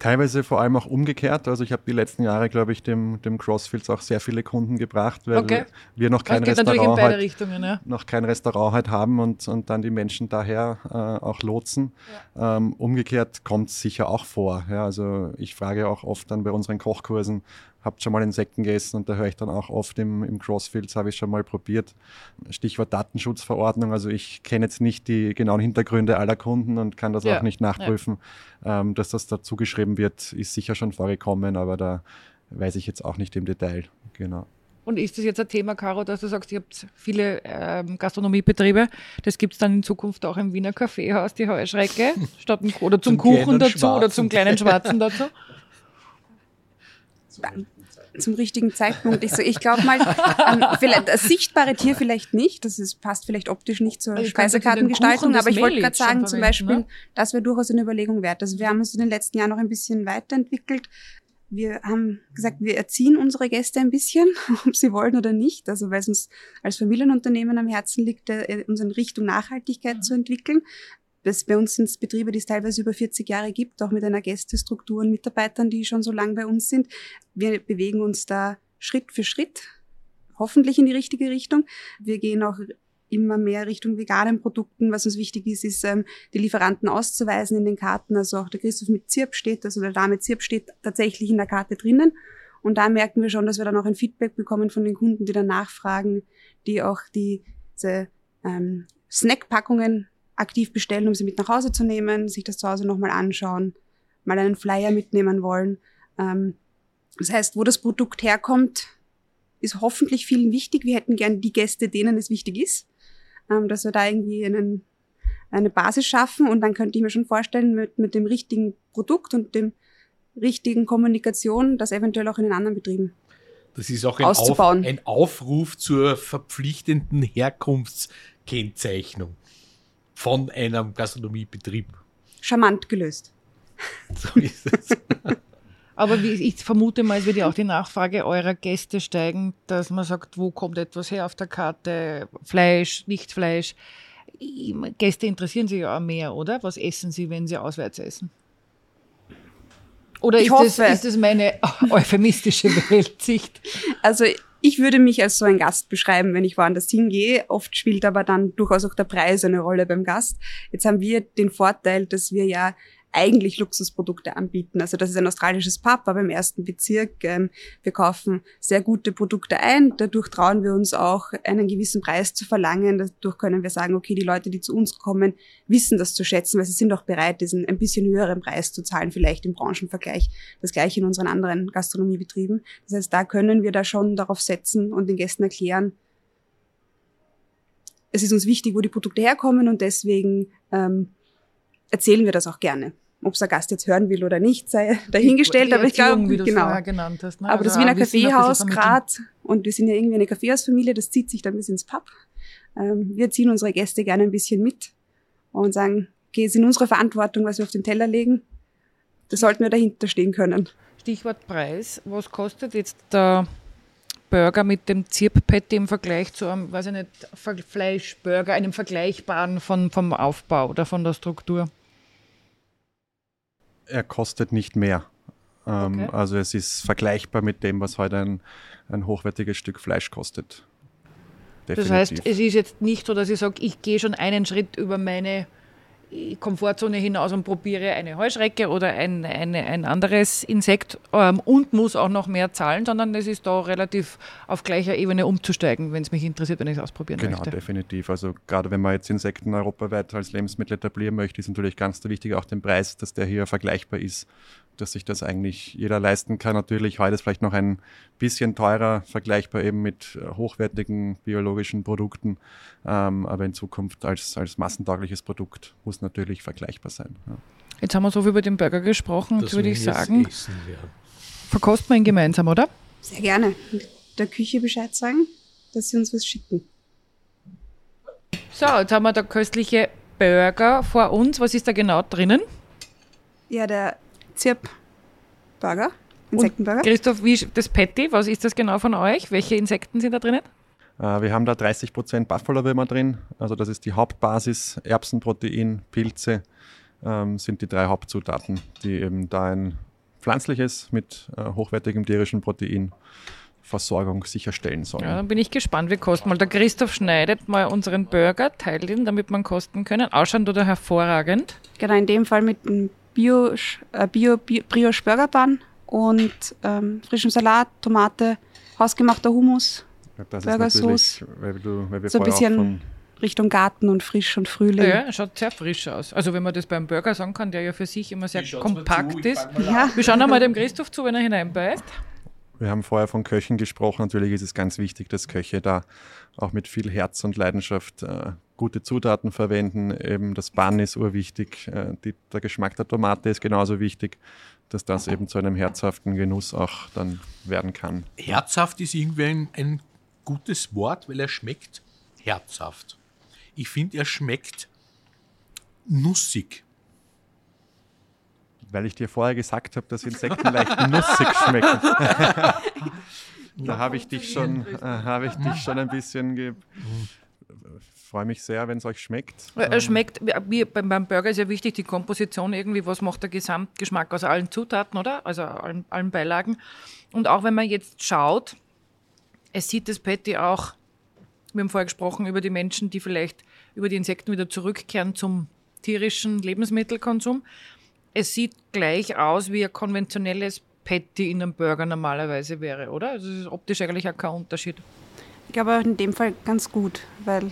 Teilweise vor allem auch umgekehrt. Also ich habe die letzten Jahre, glaube ich, dem, dem Crossfields auch sehr viele Kunden gebracht, weil okay. wir noch kein, Restaurant halt, ja. noch kein Restaurant halt haben und, und dann die Menschen daher äh, auch lotsen. Ja. Ähm, umgekehrt kommt es sicher auch vor. Ja, also ich frage auch oft dann bei unseren Kochkursen, habt schon mal Insekten gegessen und da höre ich dann auch oft im, im Crossfields, habe ich schon mal probiert. Stichwort Datenschutzverordnung, also ich kenne jetzt nicht die genauen Hintergründe aller Kunden und kann das ja. auch nicht nachprüfen. Ja. Ähm, dass das dazu geschrieben wird, ist sicher schon vorgekommen, aber da weiß ich jetzt auch nicht im Detail. Genau. Und ist das jetzt ein Thema, Caro, dass du sagst, ihr habt viele ähm, Gastronomiebetriebe, das gibt es dann in Zukunft auch im Wiener Kaffeehaus, die Heuschrecke, statt ein, oder zum, zum Kuchen dazu Schwarzen. oder zum kleinen Schwarzen dazu? zum richtigen Zeitpunkt. Ich, so, ich glaube mal, ähm, vielleicht, das sichtbare Tier vielleicht nicht, das ist, passt vielleicht optisch nicht zur Speisekartengestaltung, aber ich wollte gerade sagen, zum Beispiel, ne? das wäre durchaus eine Überlegung wert. Also wir haben uns in den letzten Jahren noch ein bisschen weiterentwickelt. Wir haben gesagt, wir erziehen unsere Gäste ein bisschen, ob sie wollen oder nicht. Also weil es uns als Familienunternehmen am Herzen liegt, äh, uns in Richtung Nachhaltigkeit mhm. zu entwickeln. Das, bei uns sind es Betriebe, die es teilweise über 40 Jahre gibt, auch mit einer Gästestruktur und Mitarbeitern, die schon so lange bei uns sind. Wir bewegen uns da Schritt für Schritt, hoffentlich in die richtige Richtung. Wir gehen auch immer mehr Richtung veganen Produkten. Was uns wichtig ist, ist, ähm, die Lieferanten auszuweisen in den Karten. Also auch der Christoph mit Zirp steht, also der Dame Zirp steht tatsächlich in der Karte drinnen. Und da merken wir schon, dass wir dann auch ein Feedback bekommen von den Kunden, die dann nachfragen, die auch die, diese ähm, Snackpackungen aktiv bestellen, um sie mit nach Hause zu nehmen, sich das zu Hause nochmal anschauen, mal einen Flyer mitnehmen wollen. Ähm, das heißt, wo das Produkt herkommt, ist hoffentlich vielen wichtig. Wir hätten gern die Gäste, denen es wichtig ist, ähm, dass wir da irgendwie einen, eine Basis schaffen. Und dann könnte ich mir schon vorstellen, mit, mit dem richtigen Produkt und dem richtigen Kommunikation, das eventuell auch in den anderen Betrieben. Das ist auch ein, Auf, ein Aufruf zur verpflichtenden Herkunftskennzeichnung von einem Gastronomiebetrieb. Charmant gelöst. So ist es. Aber wie, ich vermute mal, es wird ja auch die Nachfrage eurer Gäste steigen, dass man sagt, wo kommt etwas her auf der Karte? Fleisch, nicht Fleisch. Gäste interessieren sich ja auch mehr, oder? Was essen sie, wenn sie auswärts essen? Oder ist, das, ist das meine euphemistische Weltsicht? Also ich würde mich als so ein Gast beschreiben, wenn ich woanders hingehe. Oft spielt aber dann durchaus auch der Preis eine Rolle beim Gast. Jetzt haben wir den Vorteil, dass wir ja eigentlich Luxusprodukte anbieten. Also das ist ein australisches Pub, aber im ersten Bezirk. Ähm, wir kaufen sehr gute Produkte ein. Dadurch trauen wir uns auch, einen gewissen Preis zu verlangen. Dadurch können wir sagen, okay, die Leute, die zu uns kommen, wissen das zu schätzen, weil sie sind auch bereit, diesen ein bisschen höheren Preis zu zahlen, vielleicht im Branchenvergleich. Das gleiche in unseren anderen Gastronomiebetrieben. Das heißt, da können wir da schon darauf setzen und den Gästen erklären, es ist uns wichtig, wo die Produkte herkommen und deswegen ähm, erzählen wir das auch gerne. Ob es der Gast jetzt hören will oder nicht, sei dahingestellt. Aber ich glaube, genau. Genannt hast, ne? Aber also das Wiener Kaffeehaus gerade, und wir sind ja irgendwie eine Kaffeehausfamilie, das zieht sich dann bis ins Pub. Ähm, wir ziehen unsere Gäste gerne ein bisschen mit und sagen, okay, es ist in unserer Verantwortung, was wir auf den Teller legen. Da sollten wir dahinter stehen können. Stichwort Preis. Was kostet jetzt der Burger mit dem Zirp-Patty im Vergleich zu einem, weiß ich nicht, Fleischburger, einem vergleichbaren von, vom Aufbau oder von der Struktur? Er kostet nicht mehr. Ähm, okay. Also es ist vergleichbar mit dem, was heute ein, ein hochwertiges Stück Fleisch kostet. Definitiv. Das heißt, es ist jetzt nicht so, dass ich sage, ich gehe schon einen Schritt über meine Komfortzone hinaus und probiere eine Heuschrecke oder ein, eine, ein anderes Insekt ähm, und muss auch noch mehr zahlen, sondern es ist da relativ auf gleicher Ebene umzusteigen, wenn es mich interessiert, wenn ich es ausprobieren genau, möchte. Genau, definitiv. Also gerade wenn man jetzt Insekten europaweit als Lebensmittel etablieren möchte, ist natürlich ganz wichtig auch den Preis, dass der hier vergleichbar ist dass sich das eigentlich jeder leisten kann. Natürlich heute ist vielleicht noch ein bisschen teurer, vergleichbar eben mit äh, hochwertigen biologischen Produkten, ähm, aber in Zukunft als, als massentaugliches Produkt muss natürlich vergleichbar sein. Ja. Jetzt haben wir so viel über den Burger gesprochen, jetzt würde ich sagen, verkosten wir ihn gemeinsam, oder? Sehr gerne. Der Küche Bescheid sagen, dass sie uns was schicken. So, jetzt haben wir da köstliche Burger vor uns. Was ist da genau drinnen? Ja, der Zirp Burger, Insektenburger. Und Christoph, wie das Patty, was ist das genau von euch? Welche Insekten sind da drinnen? Äh, wir haben da 30% Buffalo-Würmer drin, also das ist die Hauptbasis. Erbsenprotein, Pilze ähm, sind die drei Hauptzutaten, die eben da ein pflanzliches mit äh, hochwertigem tierischen Protein Versorgung sicherstellen sollen. Ja, dann bin ich gespannt, wie kosten mal. Der Christoph schneidet mal unseren Burger, teilt ihn, damit man kosten können. Ausschauen oder hervorragend. Genau, in dem Fall mit einem Bio, äh, Bio, Bio Brioche Burger Bun und ähm, frischem Salat, Tomate, hausgemachter Hummus, das Burgersauce. Weil du, weil wir so ein bisschen Richtung Garten und frisch und Frühling. Ja, schaut sehr frisch aus. Also wenn man das beim Burger sagen kann, der ja für sich immer sehr kompakt ist. Ja. Wir schauen einmal dem Christoph zu, wenn er hineinbeißt. Wir haben vorher von Köchen gesprochen. Natürlich ist es ganz wichtig, dass Köche da auch mit viel Herz und Leidenschaft äh, gute Zutaten verwenden. Eben das Bann ist urwichtig. Äh, die, der Geschmack der Tomate ist genauso wichtig, dass das eben zu einem herzhaften Genuss auch dann werden kann. Herzhaft ist irgendwie ein, ein gutes Wort, weil er schmeckt herzhaft. Ich finde, er schmeckt nussig weil ich dir vorher gesagt habe, dass Insekten leicht nussig schmecken. da habe ich dich schon, äh, habe ich dich schon ein bisschen ge freue mich sehr, wenn es euch schmeckt. Er ähm, schmeckt, wie beim, beim, Burger ist ja wichtig, die Komposition irgendwie, was macht der Gesamtgeschmack aus allen Zutaten, oder? Also allen, allen Beilagen. Und auch wenn man jetzt schaut, es sieht das Patty auch, wir haben vorher gesprochen über die Menschen, die vielleicht über die Insekten wieder zurückkehren zum tierischen Lebensmittelkonsum es sieht gleich aus wie ein konventionelles Patty in einem Burger normalerweise wäre, oder? Also es ist optisch eigentlich auch kein Unterschied. Ich glaube in dem Fall ganz gut, weil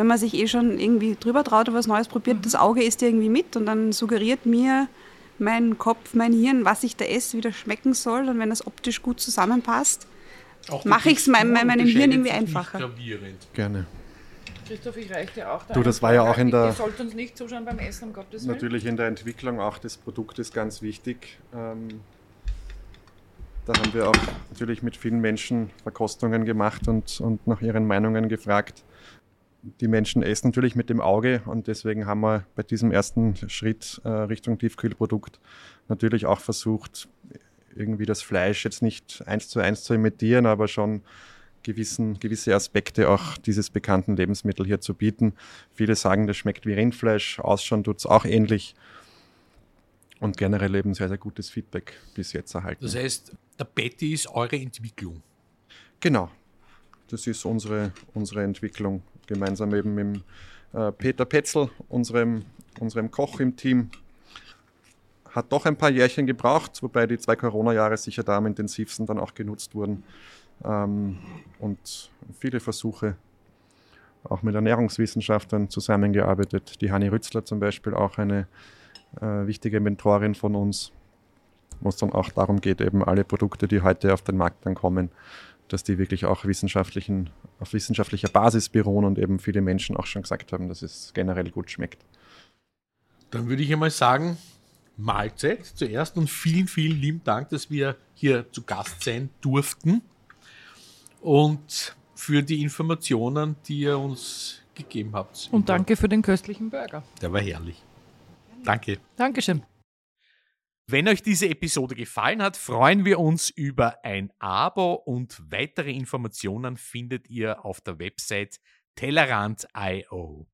wenn man sich eh schon irgendwie drüber traut oder was Neues probiert, mhm. das Auge isst irgendwie mit und dann suggeriert mir mein Kopf, mein Hirn, was ich da esse, wie das schmecken soll. Und wenn das optisch gut zusammenpasst, mache ich es mein, meinem Hirn irgendwie einfacher. Gerne. Christoph, ich reiche dir auch da Du, das war ja auch in der. Ihr sollt uns nicht zuschauen beim Essen, um Gottes Willen. Natürlich in der Entwicklung auch des Produktes ganz wichtig. Ähm, da haben wir auch natürlich mit vielen Menschen Verkostungen gemacht und, und nach ihren Meinungen gefragt. Die Menschen essen natürlich mit dem Auge und deswegen haben wir bei diesem ersten Schritt äh, Richtung Tiefkühlprodukt natürlich auch versucht, irgendwie das Fleisch jetzt nicht eins zu eins zu imitieren, aber schon gewissen, gewisse Aspekte auch dieses bekannten Lebensmittel hier zu bieten. Viele sagen, das schmeckt wie Rindfleisch, ausschauen tut es auch ähnlich und generell eben sehr, sehr gutes Feedback bis jetzt erhalten. Das heißt, der Betty ist eure Entwicklung. Genau, das ist unsere, unsere Entwicklung, gemeinsam eben mit äh, Peter Petzel, unserem, unserem Koch im Team. Hat doch ein paar Jährchen gebraucht, wobei die zwei Corona-Jahre sicher da am intensivsten dann auch genutzt wurden. Ähm, und viele Versuche auch mit Ernährungswissenschaftlern zusammengearbeitet. Die Hanni Rützler zum Beispiel, auch eine äh, wichtige Mentorin von uns, wo es dann auch darum geht, eben alle Produkte, die heute auf den Markt dann kommen, dass die wirklich auch wissenschaftlichen, auf wissenschaftlicher Basis beruhen und eben viele Menschen auch schon gesagt haben, dass es generell gut schmeckt. Dann würde ich einmal sagen, Mahlzeit zuerst und vielen, vielen lieben Dank, dass wir hier zu Gast sein durften und für die Informationen, die ihr uns gegeben habt. Und danke für den köstlichen Burger. Der war herrlich. Danke. Dankeschön. Wenn euch diese Episode gefallen hat, freuen wir uns über ein Abo und weitere Informationen findet ihr auf der Website Tellerant.io.